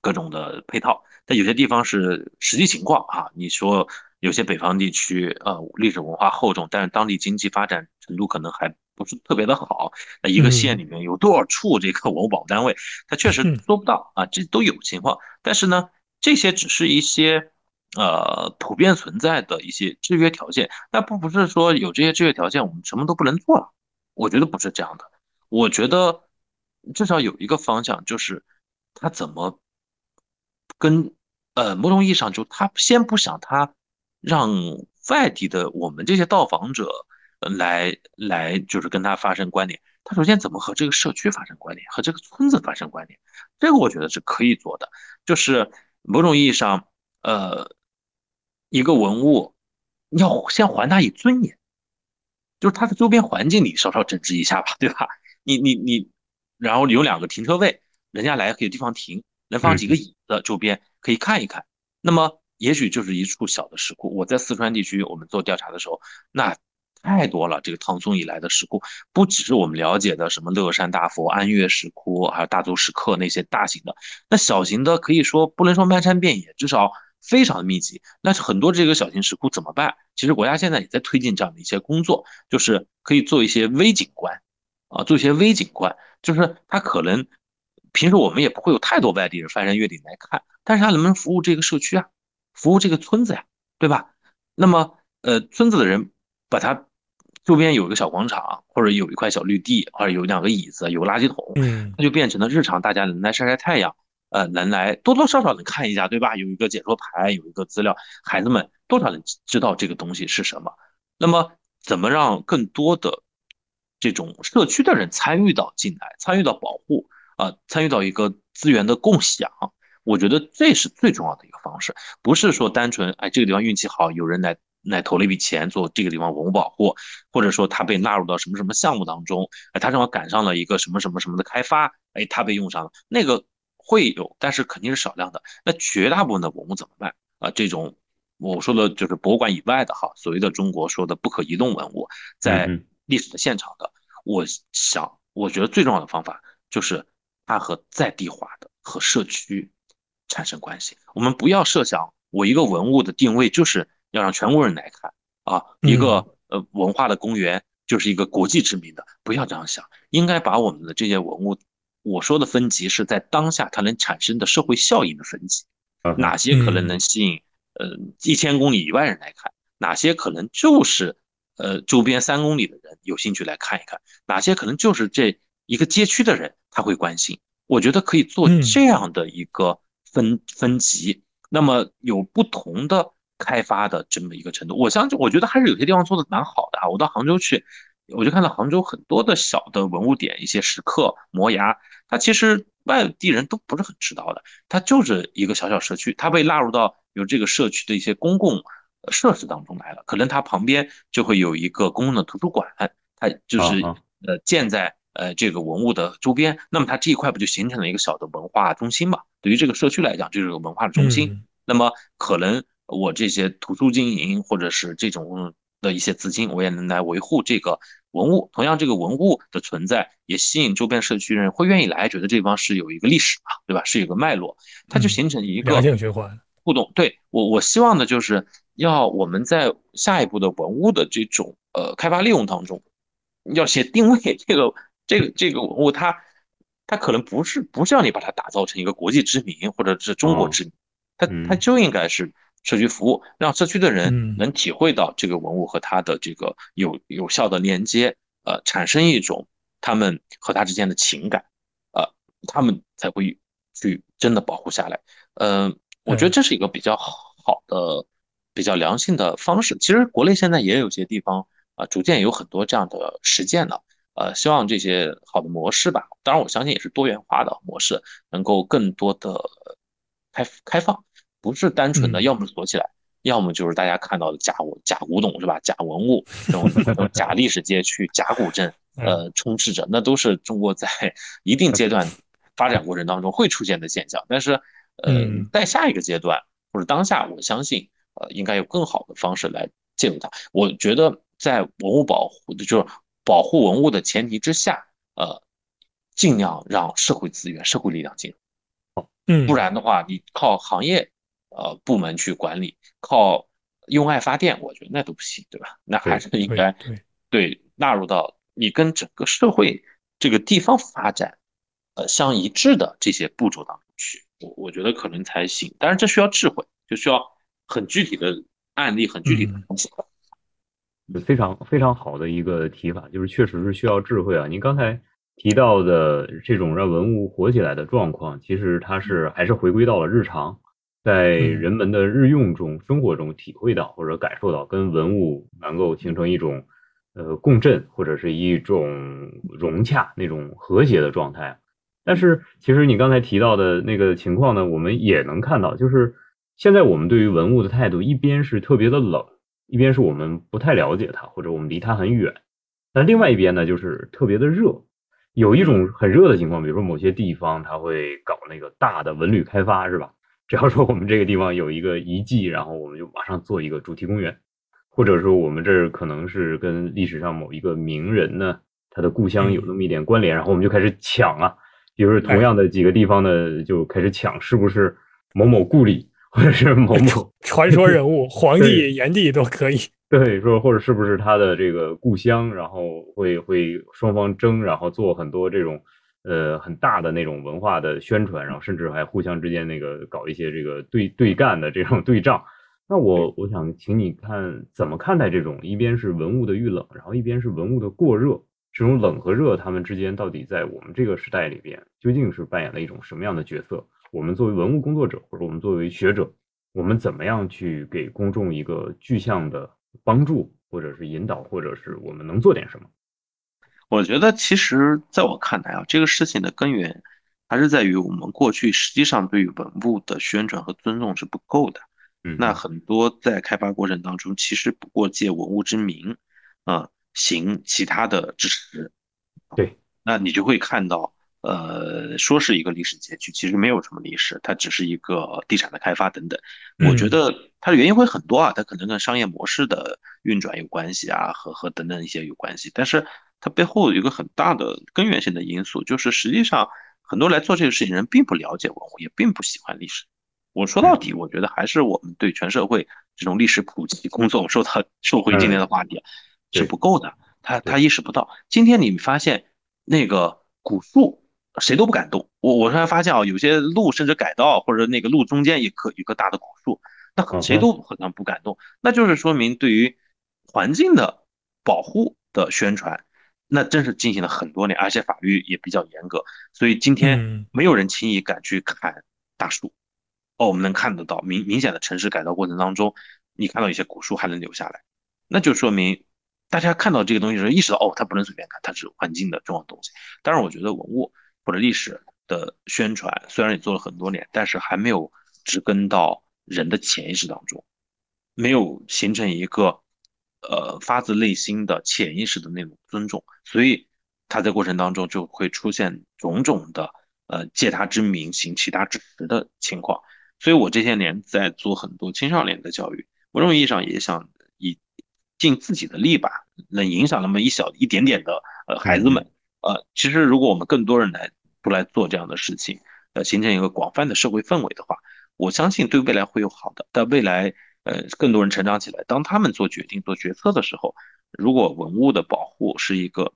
各种的配套，但有些地方是实际情况啊。你说有些北方地区，呃，历史文化厚重，但是当地经济发展程度可能还不是特别的好。那一个县里面有多少处这个文物保护单位，他确实做不到啊，这都有情况。但是呢，这些只是一些。呃，普遍存在的一些制约条件，那不不是说有这些制约条件，我们什么都不能做了。我觉得不是这样的。我觉得至少有一个方向，就是他怎么跟呃某种意义上，就他先不想他让外地的我们这些到访者来来，就是跟他发生关联。他首先怎么和这个社区发生关联，和这个村子发生关联？这个我觉得是可以做的。就是某种意义上，呃。一个文物，要先还它以尊严，就是它的周边环境你稍稍整治一下吧，对吧？你你你，然后有两个停车位，人家来可以有地方停，能放几个椅子，周边可以看一看。那么也许就是一处小的石窟。我在四川地区，我们做调查的时候，那太多了。这个唐宋以来的石窟，不只是我们了解的什么乐山大佛、安岳石窟，还有大足石刻那些大型的，那小型的可以说不能说漫山遍野，至少。非常的密集，那很多这个小型石窟怎么办？其实国家现在也在推进这样的一些工作，就是可以做一些微景观，啊，做一些微景观，就是它可能平时我们也不会有太多外地人翻山越岭来看，但是它能不能服务这个社区啊，服务这个村子呀，对吧？那么，呃，村子的人把它周边有一个小广场，或者有一块小绿地，或者有两个椅子，有个垃圾桶，嗯，它就变成了日常大家能来晒晒太阳。呃，能来多多少少能看一下，对吧？有一个解说牌，有一个资料，孩子们多少能知道这个东西是什么。那么，怎么让更多的这种社区的人参与到进来，参与到保护啊，参与到一个资源的共享？我觉得这是最重要的一个方式，不是说单纯哎这个地方运气好，有人来来投了一笔钱做这个地方文物保护，或者说他被纳入到什么什么项目当中，哎，他正好赶上了一个什么什么什么的开发，哎，他被用上了那个。会有，但是肯定是少量的。那绝大部分的文物怎么办啊？这种我说的就是博物馆以外的哈，所谓的中国说的不可移动文物，在历史的现场的，我想，我觉得最重要的方法就是它和在地化的和社区产生关系。我们不要设想我一个文物的定位就是要让全国人来看啊，一个呃文化的公园就是一个国际知名的，不要这样想，应该把我们的这些文物。我说的分级是在当下它能产生的社会效应的分级，哪些可能能吸引呃一千公里以外人来看，哪些可能就是呃周边三公里的人有兴趣来看一看，哪些可能就是这一个街区的人他会关心。我觉得可以做这样的一个分分级，那么有不同的开发的这么一个程度。我相信，我觉得还是有些地方做的蛮好的啊。我到杭州去。我就看到杭州很多的小的文物点，一些石刻、摩崖，它其实外地人都不是很知道的。它就是一个小小社区，它被纳入到有这个社区的一些公共设施当中来了。可能它旁边就会有一个公共的图书馆，它就是呃建在呃这个文物的周边。那么它这一块不就形成了一个小的文化中心嘛？对于这个社区来讲，就是个文化的中心。那么可能我这些图书经营或者是这种。的一些资金，我也能来维护这个文物，同样这个文物的存在也吸引周边社区人会愿意来，觉得这地方是有一个历史嘛，对吧？是有个脉络，它就形成一个良性循环互动。对我，我希望的就是要我们在下一步的文物的这种呃开发利用当中，要先定位这个这个这个文物，它它可能不是不是要你把它打造成一个国际知名或者是中国知名，它它就应该是。社区服务让社区的人能体会到这个文物和它的这个有有效的连接，呃，产生一种他们和它之间的情感，呃，他们才会去真的保护下来。嗯，我觉得这是一个比较好的、比较良性的方式。其实国内现在也有些地方啊，逐渐有很多这样的实践了。呃，希望这些好的模式吧，当然我相信也是多元化的模式，能够更多的开开放。不是单纯的，要么锁起来，要么就是大家看到的假文假古董是吧？假文物这种 <laughs> 假历史街区、假古镇，呃，充斥着，那都是中国在 <laughs> 一定阶段 <laughs> 发展过程当中会出现的现象。但是，呃，在下一个阶段或者当下，我相信，呃，应该有更好的方式来介入它。我觉得，在文物保护就是保护文物的前提之下，呃，尽量让社会资源、社会力量进入，嗯，不然的话，你靠行业。呃，部门去管理，靠用爱发电，我觉得那都不行，对吧？那还是应该对纳入到你跟整个社会这个地方发展，呃，相一致的这些步骤当中去，我我觉得可能才行。但是这需要智慧，就需要很具体的案例，很具体的东西。非常非常好的一个提法，就是确实是需要智慧啊。您刚才提到的这种让文物活起来的状况，其实它是还是回归到了日常。在人们的日用中、生活中体会到或者感受到，跟文物能够形成一种呃共振，或者是一种融洽、那种和谐的状态。但是，其实你刚才提到的那个情况呢，我们也能看到，就是现在我们对于文物的态度，一边是特别的冷，一边是我们不太了解它，或者我们离它很远。但另外一边呢，就是特别的热，有一种很热的情况，比如说某些地方它会搞那个大的文旅开发，是吧？只要说我们这个地方有一个遗迹，然后我们就马上做一个主题公园，或者说我们这儿可能是跟历史上某一个名人呢，他的故乡有那么一点关联，然后我们就开始抢啊，比如同样的几个地方呢，就开始抢是不是某某故里，或者是某某传说人物、<laughs> 皇帝、炎帝都可以。<laughs> 对，说或者是不是他的这个故乡，然后会会双方争，然后做很多这种。呃，很大的那种文化的宣传，然后甚至还互相之间那个搞一些这个对对干的这种 <laughs> 对仗。那我我想请你看怎么看待这种一边是文物的遇冷，然后一边是文物的过热，这种冷和热，他们之间到底在我们这个时代里边究竟是扮演了一种什么样的角色？我们作为文物工作者，或者我们作为学者，我们怎么样去给公众一个具象的帮助，或者是引导，或者是我们能做点什么？我觉得，其实在我看来啊，这个事情的根源还是在于我们过去实际上对于文物的宣传和尊重是不够的。嗯，那很多在开发过程当中，其实不过借文物之名，啊，行其他的支持。对，那你就会看到，呃，说是一个历史街区，其实没有什么历史，它只是一个地产的开发等等。我觉得它的原因会很多啊，它可能跟商业模式的运转有关系啊，和和等等一些有关系，但是。它背后有一个很大的根源性的因素，就是实际上很多来做这个事情人并不了解文物，也并不喜欢历史。我说到底，我觉得还是我们对全社会这种历史普及工作，受到受回今天的话题是不够的。他他意识不到，今天你发现那个古树谁都不敢动。我我突然发现啊，有些路甚至改道，或者那个路中间一棵一棵大的古树，那谁都好像不敢动。那就是说明对于环境的保护的宣传。那真是进行了很多年，而且法律也比较严格，所以今天没有人轻易敢去砍大树。哦，我们能看得到明明显的城市改造过程当中，你看到一些古树还能留下来，那就说明大家看到这个东西的时候意识到，哦，它不能随便砍，它是环境的重要东西。当然，我觉得文物或者历史的宣传虽然也做了很多年，但是还没有植根到人的潜意识当中，没有形成一个。呃，发自内心的潜意识的那种尊重，所以他在过程当中就会出现种种的呃借他之名行其他之实的情况。所以我这些年在做很多青少年的教育，某种意义上也想以尽自己的力吧，能影响那么一小一点点的呃孩子们。呃，其实如果我们更多人来出来做这样的事情，呃，形成一个广泛的社会氛围的话，我相信对未来会有好的。但未来，呃，更多人成长起来，当他们做决定、做决策的时候，如果文物的保护是一个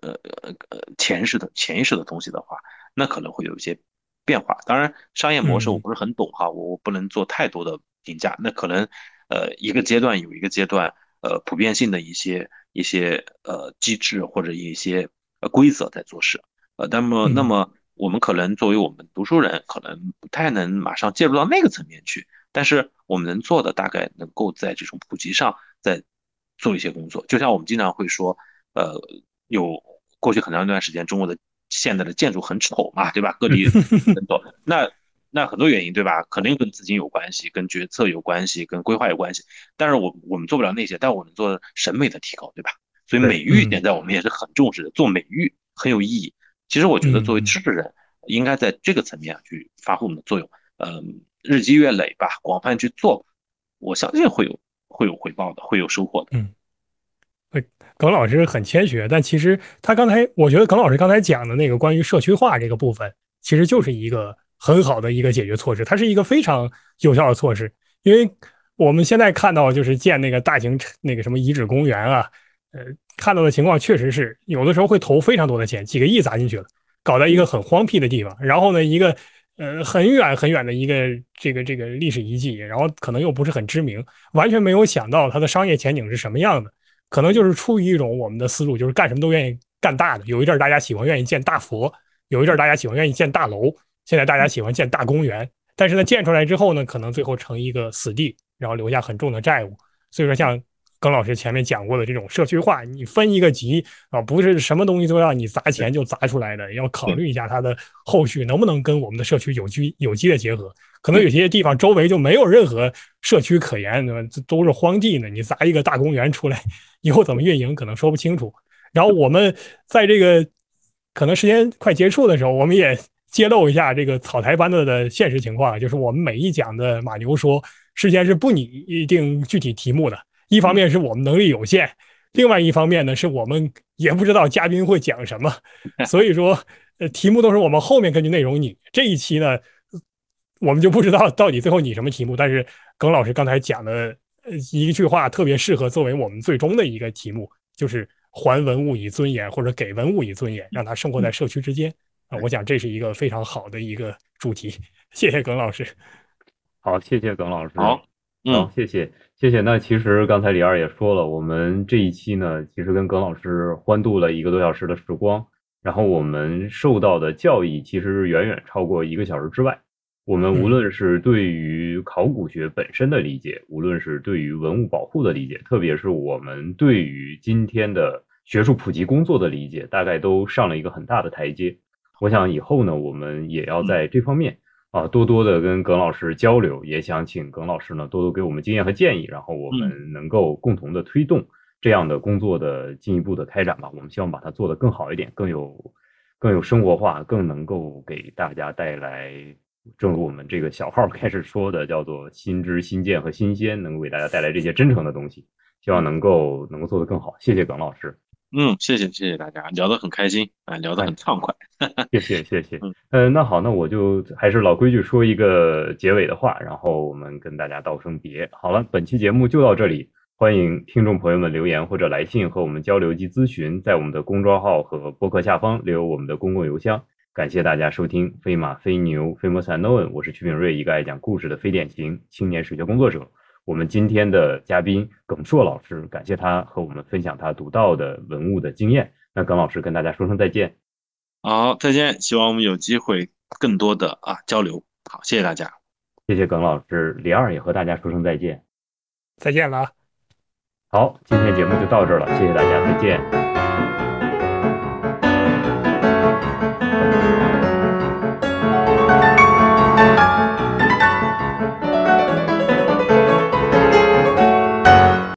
呃呃呃潜意识的潜意识的东西的话，那可能会有一些变化。当然，商业模式我不是很懂哈，我我不能做太多的评价。那可能呃一个阶段有一个阶段呃普遍性的一些一些呃机制或者一些。规则在做事，呃，那么那么我们可能作为我们读书人，可能不太能马上介入到那个层面去，但是我们能做的大概能够在这种普及上再做一些工作。就像我们经常会说，呃，有过去很长一段时间，中国的现在的建筑很丑嘛，对吧？各地 <laughs> 很多，那那很多原因，对吧？肯定跟资金有关系，跟决策有关系，跟规划有关系。但是我我们做不了那些，但我们做审美的提高，对吧？所以美育现在我们也是很重视的，做美育很有意义。其实我觉得作为知识人，应该在这个层面去发挥我们的作用。嗯，日积月累吧，广泛去做，我相信会有会有回报的，会有收获的。嗯，耿老师很谦虚，但其实他刚才，我觉得耿老师刚才讲的那个关于社区化这个部分，其实就是一个很好的一个解决措施，它是一个非常有效的措施。因为我们现在看到就是建那个大型那个什么遗址公园啊。呃，看到的情况确实是有的时候会投非常多的钱，几个亿砸进去了，搞在一个很荒僻的地方，然后呢，一个呃很远很远的一个这个这个历史遗迹，然后可能又不是很知名，完全没有想到它的商业前景是什么样的，可能就是出于一种我们的思路，就是干什么都愿意干大的。有一阵大家喜欢愿意建大佛，有一阵大家喜欢愿意建大楼，现在大家喜欢建大公园，但是呢，建出来之后呢，可能最后成一个死地，然后留下很重的债务。所以说像。耿老师前面讲过的这种社区化，你分一个级啊，不是什么东西都要你砸钱就砸出来的，要考虑一下它的后续能不能跟我们的社区有机有机的结合。可能有些地方周围就没有任何社区可言，对吧？都是荒地呢。你砸一个大公园出来，以后怎么运营可能说不清楚。然后我们在这个可能时间快结束的时候，我们也揭露一下这个草台班子的现实情况，就是我们每一讲的马牛说，事先是不拟定具体题目的。一方面是我们能力有限，另外一方面呢，是我们也不知道嘉宾会讲什么，<laughs> 所以说，呃，题目都是我们后面根据内容拟。这一期呢，我们就不知道到底最后拟什么题目。但是耿老师刚才讲的一句话特别适合作为我们最终的一个题目，就是还文物以尊严，或者给文物以尊严，让它生活在社区之间啊。我想这是一个非常好的一个主题。谢谢耿老师。好，谢谢耿老师。好，嗯，谢谢。谢谢。那其实刚才李二也说了，我们这一期呢，其实跟耿老师欢度了一个多小时的时光，然后我们受到的教益其实远远超过一个小时之外。我们无论是对于考古学本身的理解，无论是对于文物保护的理解，特别是我们对于今天的学术普及工作的理解，大概都上了一个很大的台阶。我想以后呢，我们也要在这方面。啊，多多的跟耿老师交流，也想请耿老师呢多多给我们经验和建议，然后我们能够共同的推动这样的工作的进一步的开展吧。我们希望把它做得更好一点，更有更有生活化，更能够给大家带来，正如我们这个小号开始说的，叫做新知新见和新鲜，能够给大家带来这些真诚的东西。希望能够能够做得更好。谢谢耿老师。嗯，谢谢谢谢大家，聊得很开心啊，聊得很畅快，谢谢谢谢。嗯，那好，那我就还是老规矩，说一个结尾的话，然后我们跟大家道声别。好了，本期节目就到这里，欢迎听众朋友们留言或者来信和我们交流及咨询，在我们的公众号和博客下方留我们的公共邮箱。感谢大家收听《飞马飞牛 Famous Unknown》，我是曲炳瑞，一个爱讲故事的非典型青年史学工作者。我们今天的嘉宾耿硕老师，感谢他和我们分享他独到的文物的经验。那耿老师跟大家说声再见。好，再见。希望我们有机会更多的啊交流。好，谢谢大家。谢谢耿老师。李二也和大家说声再见。再见了。好，今天节目就到这儿了，谢谢大家，再见。